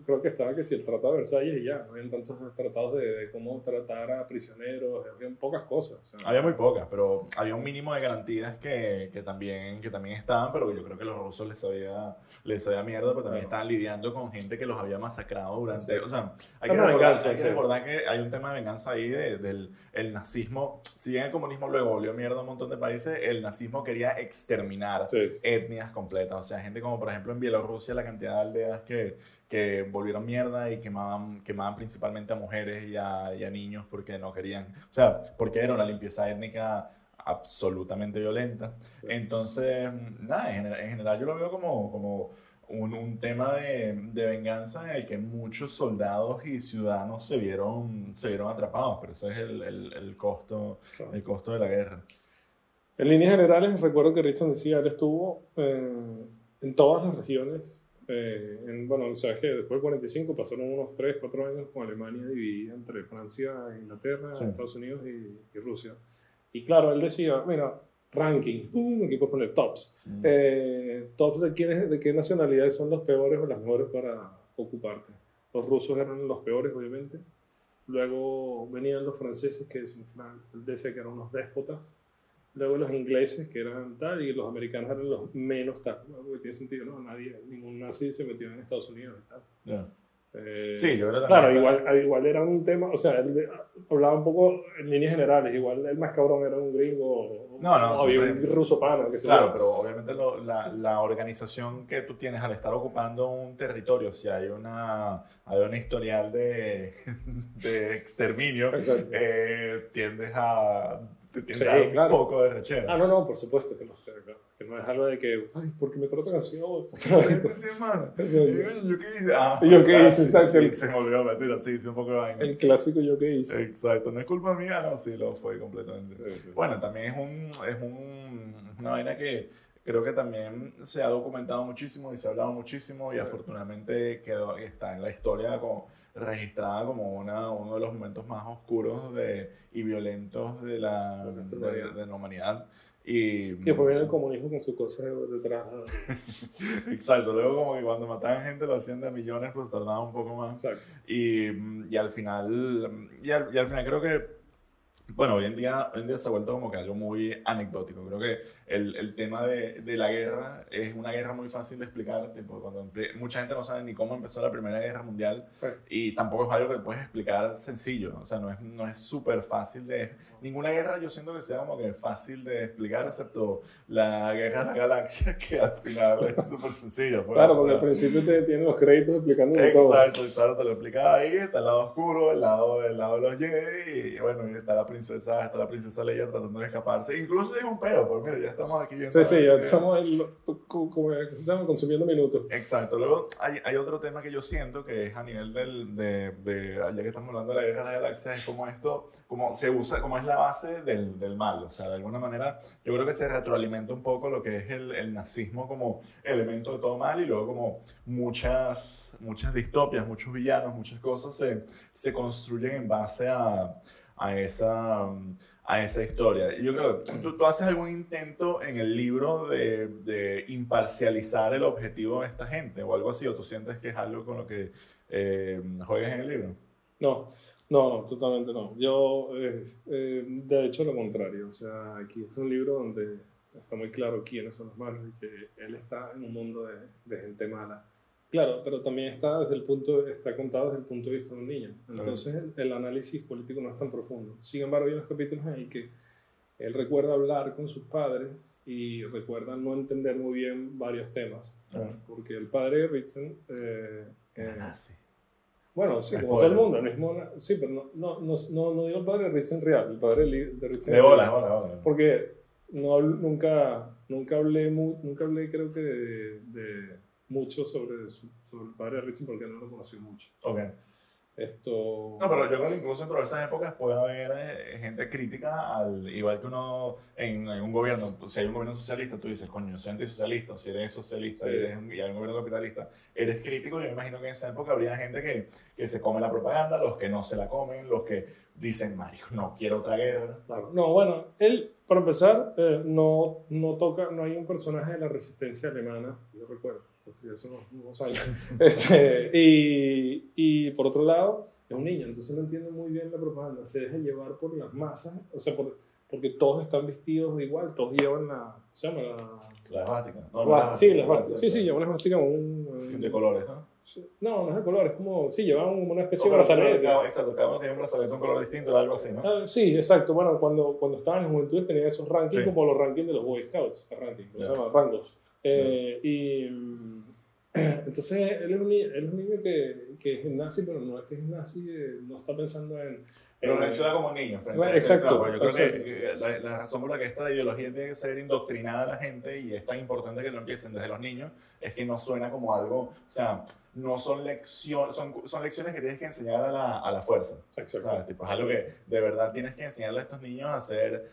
creo que estaba que si el Tratado de Versalles y ya, no habían tantos tratados de, de cómo tratar a prisioneros, habían pocas cosas. o sea, Había muy pocas, pero había un mínimo de garantías que, que, también, que también estaban, pero yo creo que los rusos les sabía, les sabía mierda, pero también Claro. estaban lidiando con gente que los había masacrado durante... Sí. O sea, hay que, una recordar, venganza, hay que sí. recordar que hay un tema de venganza ahí de- del el nazismo. Si bien el comunismo luego volvió mierda a un montón de países, el nazismo quería exterminar sí. etnias completas. O sea, gente como por ejemplo en Bielorrusia, la cantidad de aldeas que, que volvieron mierda y quemaban, quemaban principalmente a mujeres y a, y a niños porque no querían. O sea, porque era una limpieza étnica absolutamente violenta. Sí. Entonces, nada, en general, en general yo lo veo como, como un, un tema de, de venganza en el que muchos soldados y ciudadanos se vieron, se vieron atrapados, pero ese es el, el, el costo, Claro. el costo de la guerra. En líneas generales, recuerdo que Richard decía, él estuvo en, en todas las regiones. eh, en, bueno, o sea, que después del 45 pasaron unos 3, 4 años con Alemania dividida entre Francia, Inglaterra, Sí. Estados Unidos y, y Rusia. Y claro, él decía, mira, ranking, pum, aquí puedes poner tops. Mm. Eh, tops de, quiénes, de qué nacionalidades son los peores o las mejores para ocuparte. Los rusos eran los peores, obviamente. Luego venían los franceses, que él decía que eran unos déspotas. Luego los ingleses, que eran tal, y los americanos eran los menos tal. Porque tiene sentido, ¿no? Nadie, ningún nazi se metió en Estados Unidos y tal. Ya. Eh, Sí, yo creo que Claro, también está- igual, igual era un tema, o sea, él hablaba un poco en líneas generales, igual el más cabrón era un gringo, o- No, no, o un ruso pana, que se Claro, pero obviamente lo- la, la organización que tú tienes al estar ocupando un territorio, si hay una, hay un historial de, de exterminio, eh, tiendes a, te Sí, dar un claro. poco de rechera. Ah, no, no, por supuesto que no, claro, que no es algo de que, ay, ¿por qué me hoy? Sí, mano. Eso- ¿Y yo qué hice? Ah, ¿Y yo qué hice? sí, Exacto. sí, se me olvidó meter así, hice un poco de vaina. El clásico yo que hice. Exacto, no es culpa mía, no, sí, lo fue completamente. Sí, sí. Bueno, también es, un, es un, una vaina que, creo que también se ha documentado muchísimo y se ha hablado muchísimo y afortunadamente quedó, está en la historia como registrada como una, uno de los momentos más oscuros de, y violentos de la, de, de la humanidad. Y, y después viene el comunismo con sus cosas detrás. Exacto, luego como que cuando mataban gente lo hacían de millones, pues tardaba un poco más. Exacto. Y, y al final, y al, y al final creo que bueno, hoy en, día, hoy en día se ha vuelto como que algo muy anecdótico. Creo que el, el tema de, de, la guerra es una guerra muy fácil de explicar. Tipo, cuando mucha gente no sabe ni cómo empezó la Primera Guerra Mundial Sí. y tampoco es algo que puedes explicar sencillo. O sea, no es no es súper fácil de... Ninguna guerra yo siento que sea como que fácil de explicar, excepto la Guerra de la Galaxia, que al final es súper sencillo. pues, Claro, o porque sea, al principio te tienen los créditos explicando todo. Exacto, exacto, te lo explicaba ahí, está el lado oscuro, el lado, el lado de los Jedi, y bueno, está la princesa, está la princesa Leia tratando de escaparse. Incluso es un pedo, pues mira, ya estamos aquí. Sí, sí, ya estamos llama? consumiendo minutos. Exacto, luego hay, hay otro tema que yo siento que es a nivel del, de, de, ya que estamos hablando de la guerra de las galaxias, es como esto, como se usa, como es la base del, del mal, o sea, de alguna manera yo creo que se retroalimenta un poco lo que es el, el nazismo como elemento de todo mal y luego como muchas, muchas distopias, muchos villanos, muchas cosas se, se construyen en base a, a esa, a esa historia. Yo creo, ¿tú, tú haces algún intento en el libro de, de imparcializar el objetivo de esta gente o algo así, o tú sientes que es algo con lo que eh, juegas en el libro? No, no, no, totalmente no. Yo, eh, eh, de hecho, lo contrario. O sea, aquí es un libro donde está muy claro quiénes son los malos y que él está en un mundo de, de gente mala. Claro, pero también está, desde el punto, está contado desde el punto de vista de un niño. Entonces, el, el análisis político no es tan profundo. Sin embargo, hay unos capítulos ahí que él recuerda hablar con sus padres y recuerda no entender muy bien varios temas. Porque el padre de Ritzen... eh, Era eh, nazi. bueno, sí, como todo el mundo, el mismo, sí, pero no, no, no, no, no digo el padre de Ritzen real, el padre de Li- de real. bola, bola, bola. Porque no, nunca, nunca, hablé nunca hablé, creo que, de mucho sobre, su- sobre el padre de porque no lo conocí mucho. Ok. Esto... No, pero yo creo que incluso dentro de esas épocas puede haber eh, gente crítica al, igual que uno en, en un gobierno, si hay un gobierno socialista, tú dices, coño, soy antisocialista, si eres socialista Sí. y, eres y hay un gobierno capitalista, eres crítico, yo me imagino que en esa época habría gente que, que se come la propaganda, los que no se la comen, los que dicen, Mario, no quiero otra guerra. Claro. No, bueno, él, para empezar, eh, no, no toca, no hay un personaje de la resistencia alemana, yo recuerdo, porque eso no, no sabe. este, y, y por otro lado, es un niño, entonces no entiende muy bien la propaganda, se deja llevar por las masas, o sea, por, porque todos están vestidos igual, todos llevan la, ¿cómo se llama? La, La esvástica. la- No, sí, las esvástica. sí, sí, llevan la esvástica un... De colores, ¿no? No, no es de color, es como, sí, llevan una especie No, de brazalete. Exacto, cada uno tiene un brazalete de un color distinto o algo así, ¿no? Ah, sí, exacto. Bueno, cuando, cuando estaba en juventud tenía esos rankings Sí. como los rankings de los Boy Scouts, el ranking, ¿cómo Ya. se llama? Rangos. Eh, Y mm, entonces él es un, ni- él es un niño que, que es nazi, pero no es que es nazi, no está pensando en... Pero reacciona como niño frente Bueno, exacto, yo creo exacto. que la, la razón por la que esta ideología tiene que ser indoctrinada a la gente y es tan importante que lo empiecen desde los niños es que no suena como algo, o sea, no son lecciones, son, son lecciones que tienes que enseñar a la, a la fuerza. Exacto. Tipo, es algo que de verdad tienes que enseñarle a estos niños a ser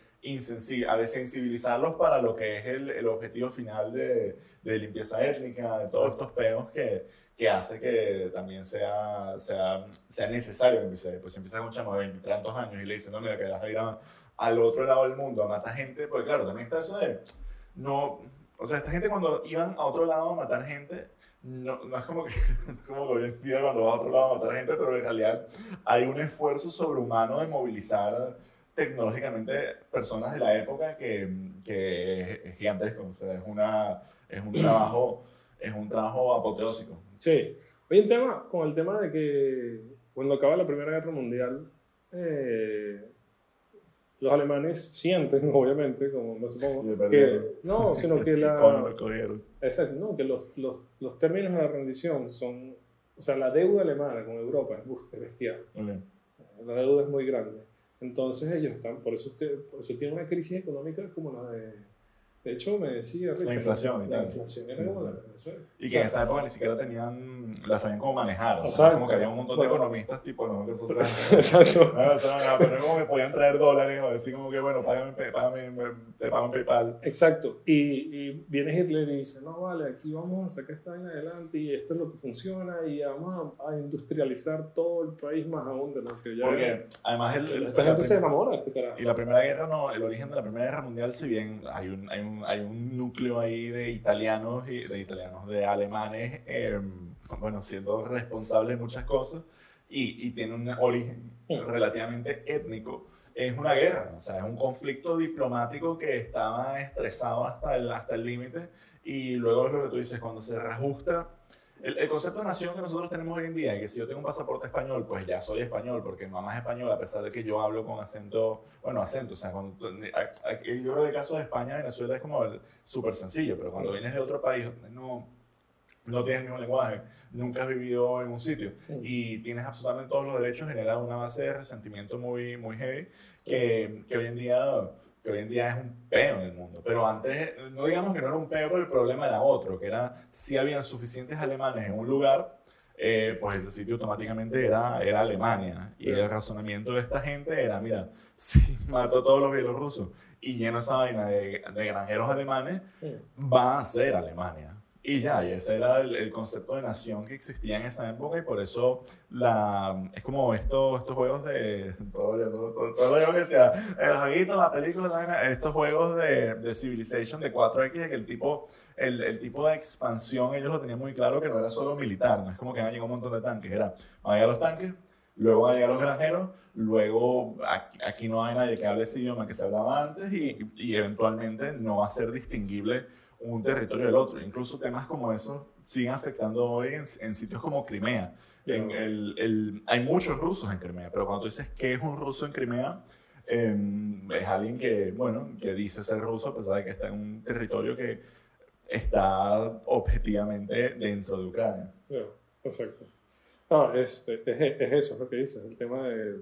a desensibilizarlos para lo que es el, el objetivo final de, de limpieza étnica, de todos estos peos que, que hace que también sea, sea, sea necesario. Pues si empiezas un chamo de 20 y tantos años y le dicen, no, mira, que vas a ir a- al otro lado del mundo a matar gente, pues claro, también está eso de, no, o sea, esta gente cuando iban a otro lado a matar gente, no, no es como que, como que hoy en día cuando vas a otro lado a matar gente, pero en realidad hay un esfuerzo sobrehumano de movilizar tecnológicamente personas de la época que, que es- es gigantesco, o sea, es, una, es un trabajo, es un trabajo apoteósico. Sí. Oye, el tema, con el tema de que cuando acaba la Primera Guerra Mundial, eh, los alemanes sienten, obviamente, como me supongo, que, no, sino que la... Exacto, no, que los, los, los términos de la rendición son, o sea, la deuda alemana con Europa es bestial, Ok. la deuda es muy grande. Entonces ellos están, por eso, usted, por eso tienen una crisis económica como la de, De hecho, me decía Richard, La inflación y La tal. inflación era Sí, como la Venezuela. Y O que sea, en esa época ni siquiera tenían, la sabían cómo manejar. O sea, Exacto. como que había un montón de Bueno. economistas tipo, no, que eso traen- Exacto. No, eso no, pero como que podían traer dólares o decir como que, bueno, págame, págame, me- te pago en PayPal. Exacto. Y, y viene Hitler y dice, no, vale, aquí vamos a sacar esta vaina adelante y esto es lo que funciona y vamos a, a industrializar todo el país más aún de lo que ya Porque además el, el- Esta la gente se enamora este y la Primera Guerra, no, el origen de la Primera Guerra Mundial, si bien hay un, hay un, hay un núcleo ahí de italianos, y de italianos, de alemanes, eh, bueno, siendo responsables de muchas cosas, y, y tiene un origen relativamente étnico, es una guerra, o sea, es un conflicto diplomático que estaba estresado hasta el hasta el límite, y luego es lo que tú dices, cuando se reajusta, el, el concepto de nación que nosotros tenemos hoy en día, es que si yo tengo un pasaporte español, pues ya soy español, porque mi mamá es española, a pesar de que yo hablo con acento, bueno, acento, o sea, cuando, a- yo creo que el caso de España, Venezuela es como súper sencillo, pero cuando vienes de otro país no, no tienes el mismo lenguaje, nunca has vivido en un sitio y tienes absolutamente todos los derechos, genera una base de resentimiento muy, muy heavy que, que hoy en día que hoy en día es un peo en el mundo. Pero antes, no digamos que no era un peo, pero el problema era otro, que era si habían suficientes alemanes en un lugar, eh, pues ese sitio automáticamente era, era Alemania. Y el razonamiento de esta gente era, mira, si mato a todos los bielorrusos y lleno esa vaina de, de granjeros alemanes, va a ser Alemania. Y ya, y ese era el, el concepto de nación que existía en esa época y por eso la, es como esto, estos juegos de... Todo, todo, todo, lo que sea, el jueguito, la película, estos juegos de, de Civilization de 4X, de que el tipo, el, el tipo de expansión ellos lo tenían muy claro que no era solo militar, no es como que han llegado un montón de tanques, era, van a llegar los tanques, luego van a llegar los granjeros, luego aquí no hay nadie que hable ese idioma que se hablaba antes y, y eventualmente no va a ser distinguible un territorio del otro. Incluso temas como esos siguen afectando hoy en, en sitios como Crimea. En el, el, hay muchos rusos en Crimea, pero cuando tú dices que es un ruso en Crimea, eh, es alguien que, bueno, que dice ser ruso a pesar de que está en un territorio que está objetivamente dentro de Ucrania. Ya, exacto. No, es, es, es eso, es lo que dices, el tema de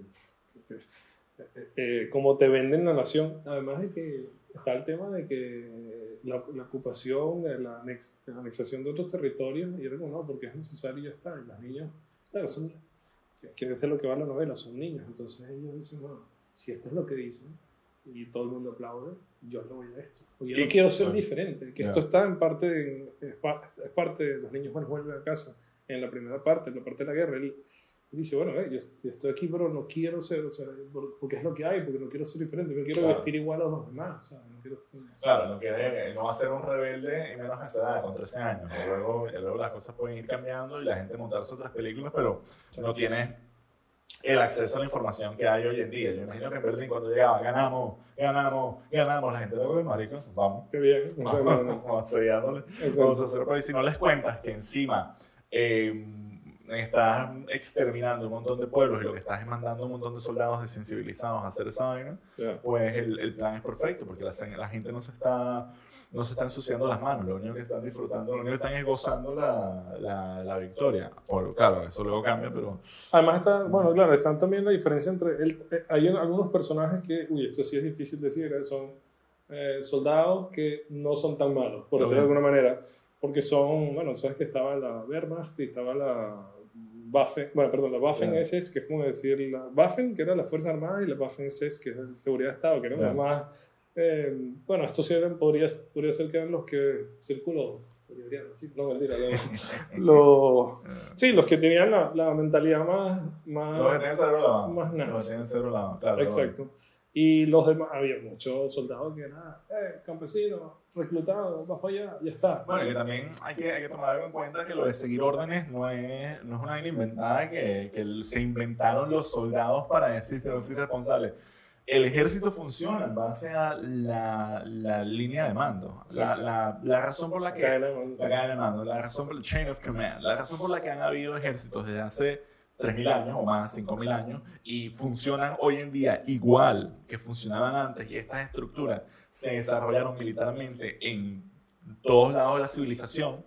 eh, eh, cómo te venden la nación. Además de que está el tema de que la, la ocupación, de la, anex, la, anexación de otros territorios, y era como, no, porque es necesario y ya está. Y los niños, claro, son, que es lo que va la novela, son niños. Entonces ellos dicen, bueno, si esto es lo que dicen, y todo el mundo aplaude, yo le voy a esto. Yo Y- no quiero ser diferente, que ya. esto está en parte, es, pa- es parte de los niños bueno, vuelven a casa en la primera parte, en la parte de la guerra, él dice, bueno, eh, yo, yo estoy aquí, pero no quiero ser, o sea, por- porque es lo que hay, porque no quiero ser diferente, no quiero Claro. vestir igual a los demás, o sea, no quiero... Claro, no, quiere, no va a ser un rebelde y menos esa edad, con 13 años. Luego, luego las cosas pueden ir cambiando y la gente montarse otras películas, pero no tiene el acceso a la información que hay hoy en día. Yo imagino que en Berlín cuando llegaba, ganamos, ganamos, ganamos, la gente luego, marico, vamos. Qué bien, no, no. Vamos dándole. Exacto. Vamos a hacer pues, si no les cuentas que encima eh, estás exterminando un montón de pueblos y lo que estás es mandando un montón de soldados desensibilizados a hacer esa vaina, Ya. pues el, el plan es perfecto porque la, la gente no se está no se está ensuciando las manos, lo único que están disfrutando, lo único que están es gozando la, la, la victoria. Por, claro, eso luego cambia, pero Además está, bueno, claro, están también la diferencia entre, el, eh, hay algunos personajes que, uy, esto sí es difícil decir, eh, son eh, soldados que no son tan malos, por decirlo de alguna manera, porque son, bueno, sabes que estaba la Wehrmacht y estaba la Waffen, bueno, perdón, la Waffen Ya. SS, que es como decir la Waffen, que era la Fuerza Armada, y la Waffen SS, que es la Seguridad de Estado, que eran los más, eh, bueno, estos sí eran, podría, podría ser que eran los que sí, no, mentira, los, los- sí, los que tenían la, la mentalidad más, más los que tienen cero lado. más Los que tienen cero lado, claro. Exacto. Y los demás, había muchos soldados que eran, eh, campesinos, reclutados, vas para allá, ya está. Bueno, y que también hay que, hay que tomar algo en cuenta que lo de seguir órdenes no es, no es una vaina inventada que, que se inventaron los soldados para decir que no soy responsable. El ejército funciona en base a la, la línea de mando. La, la, la razón por la que... La cadena de mando, la razón por el chain of command, la razón por la que han habido ejércitos desde hace 3.000 años o más, 5.000 años, y funcionan hoy en día igual que funcionaban antes, y estas estructuras se desarrollaron militarmente en todos lados de la civilización,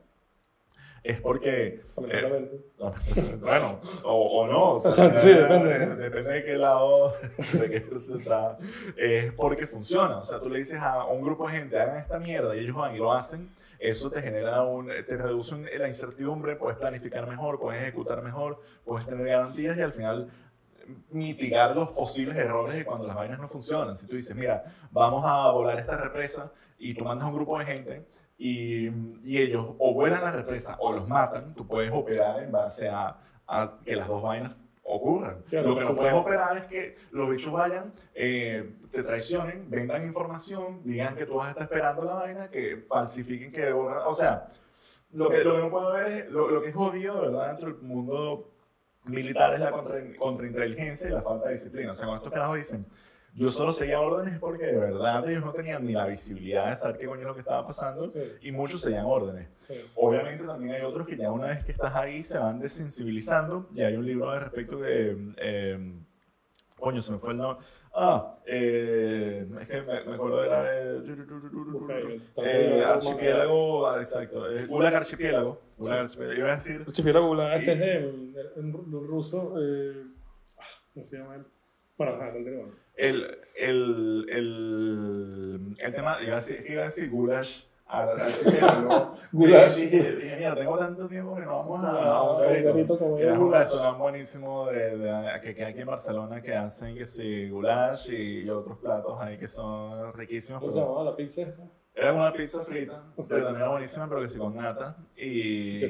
es porque... Eh, bueno, o, o no. o sea, O sea, sí, depende. Depende de qué lado, de qué se está. Es porque funciona. O sea, tú le dices a un grupo de gente, hagan esta mierda, y ellos van y lo hacen. Eso te genera un, te reduce la incertidumbre, puedes planificar mejor, puedes ejecutar mejor, puedes tener garantías y al final mitigar los posibles errores de cuando las vainas no funcionan. Si tú dices, mira, vamos a volar esta represa y tú mandas a un grupo de gente y, y ellos o vuelan la represa o los matan, tú puedes operar en base a, a que las dos vainas ocurran. Claro, Lo que no puedes operar es que los bichos vayan, eh, te traicionen, vendan información, digan que tú vas a estar esperando la vaina, que falsifiquen, que... O sea, lo que, lo que no puedo ver es, lo, lo que es jodido, de verdad, dentro del mundo militar es la contra, contrainteligencia y la falta de disciplina. O sea, cuando estos carajos dicen, yo solo seguía órdenes porque de verdad ellos no tenían ni la visibilidad de saber qué coño es lo que estaba pasando Sí, y muchos seguían órdenes. sí. Obviamente también hay otros que ya una vez que estás ahí se van desensibilizando y hay un libro al respecto que... eh, coño, se me fue el nombre. Ah, eh, es que me, me acuerdo era de... Eh, archipiélago, exacto. Gulag Archipiélago. Gulag Archipiélago. Iba a decir... Archipiélago Gulag, este es de, un ruso. Eh, ¿Cómo se llama él? Bueno, ajá, continuamos. El, el, el, el tema, iba a decir, iba a decir Gulash. Archipiélago. Gulash. Y dije, dije, mira, tengo tanto tiempo que no vamos a, Ah, un como Que es un restaurante buenísimo de, de- que, que hay aquí en Barcelona que hacen que sí, goulash y, y otros platos ahí que son riquísimos. ¿Cómo se llamaba la pizza? Era una pizza frita, pero también era buenísima, pero que sí con nata. Y,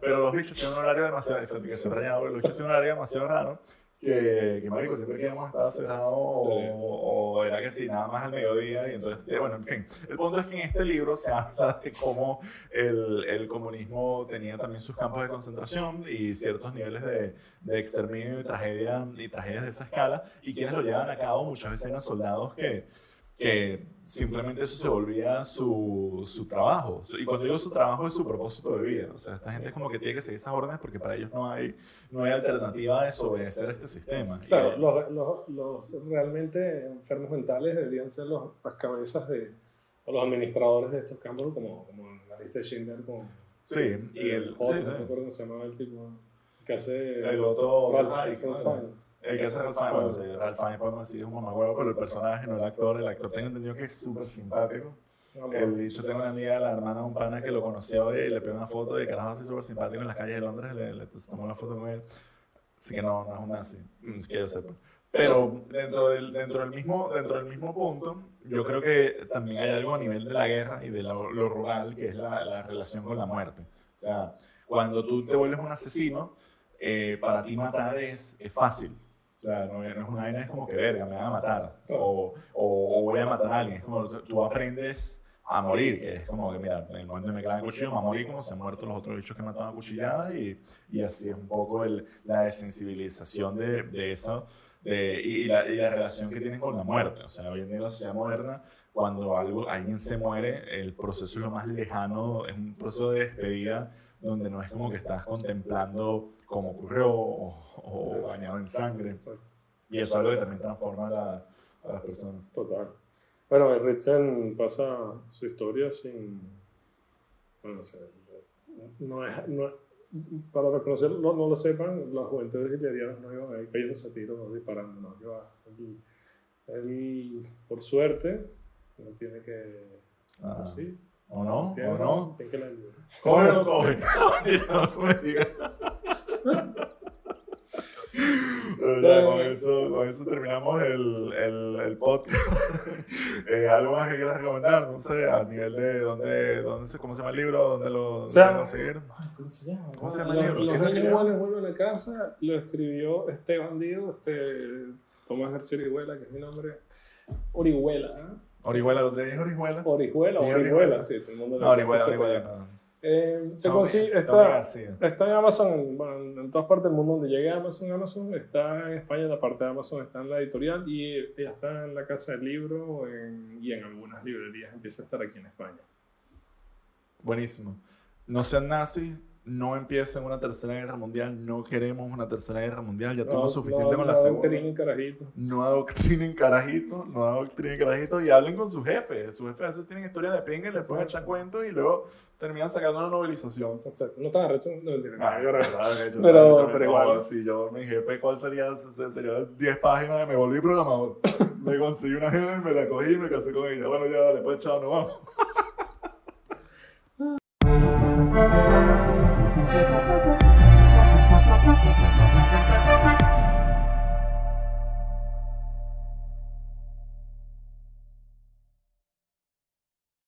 pero los bichos tienen un horario demasiado, que se los bichos tienen un horario demasiado raro. Que, que marico, siempre que hemos estado cerrados o, o era que sí, nada más al mediodía. Y entonces, eh, bueno, en fin. El punto es que en este libro se habla de cómo el, el comunismo tenía también sus campos de concentración y ciertos niveles de, de exterminio y tragedia y tragedias de esa escala. Y quienes lo llevan a cabo muchas veces eran soldados que, que simplemente eso se volvía su, su trabajo. Y cuando digo su trabajo es su propósito de vida. O sea, esta gente es como que tiene que seguir esas órdenes porque para ellos no hay, no hay alternativa a desobedecer este sistema. Y- Claro, los, los, los realmente enfermos mentales deberían ser los, las cabezas de o los administradores de estos campos, como, como la lista de Schindler, con sí, y el, Otto, sí, no me sí. acuerdo cómo se llamaba el tipo que hace el otro Ralph, Ralph, Ralph. El que hace Ralph bueno, sí, Ralph Fiennes decir es un mamagüevo, pero el personaje, no el actor, el actor tengo entendido que es súper simpático. Vamos. El bicho tengo una amiga, la hermana de un pana que lo conoció y le pegó una foto de carajo así súper simpático en las calles de Londres, le, le tomó una foto con él. Así que no, no es un nazi, mm, que yo sepa. Pero dentro del, dentro, del mismo, dentro del mismo punto, yo creo que también hay algo a nivel de la guerra y de lo, lo rural, que es la, la relación con la muerte. O sea, cuando tú te vuelves un asesino, eh, para ti matar es, es fácil. O sea, no, es no es una vaina, es como que verga, me van a matar. O, o, o voy a matar a alguien. Es como tú- aprendes a morir, que es como que, mira, en el momento en que me clavan el cuchillo, me voy a morir como se han muerto los otros bichos que me mataban a cuchilladas. Y, y así es un poco el, la desensibilización de, de eso de, y, la, y la relación que tienen con la muerte. O sea, hoy en día en la sociedad moderna, cuando algo, alguien se muere, el proceso es lo más lejano, es un proceso de despedida donde no es como que estás contemplando cómo ocurrió o, o bañado en sangre. Y eso es algo que también transforma a, la- a las personas. Total. Bueno, Ritzen pasa su historia sin. Bueno, no es, no es- para que no, lo sepan, los juventudes hitlerianos no iban ahí cayéndose a tiros disparando, no. Iba, él, él, por suerte, no tiene que. Ah, sí, ¿O no? ¿O no? Coge o no coge. Con eso, con eso terminamos el, el, el podcast. Eh, ¿Algo más que quieras recomendar? No sé, a nivel de dónde, dónde se, cómo se llama el libro, dónde lo conseguir. ¿Cómo se llama? ¿Cómo se llama el libro? Los ¿Quién lo niños iguales vuelven a casa. Lo escribió este bandido, este Tomás García Orihuela, que es mi nombre. Orihuela, ¿eh? Orihuela, lo tenéis Orihuela. Orihuela, Ni Orihuela, Orihuela. sí, todo el mundo No, Orihuela, Orihuela. no. Eh, se consigue, está, en Amazon, bueno, en, todas partes del mundo donde llegue Amazon, Amazon está en España, la parte de Amazon está en la editorial y está en la casa del libro en- y en algunas librerías empieza a estar aquí en España. Buenísimo. No sean nazis, no empiecen una tercera guerra mundial, no queremos una tercera guerra mundial, ya No, tuvimos suficiente no, con no la segunda. adoctrinen carajitos. No adoctrinen carajitos, no adoctrinen carajitos y hablen con sus jefes. Sus jefes a veces tienen historias de pinga y les pueden echar cuentos y luego terminan sacando una novelización. Exacto. No están arrechos. No, mentira, no, Ah, Pero- pero no, igual. Si yo, mi jefe, ¿cuál sería? Se- Sería 10 páginas de me volví programador. me conseguí una jefe, me la cogí y me casé con ella. Bueno, ya, dale, pues chao, nos vamos. Thank you.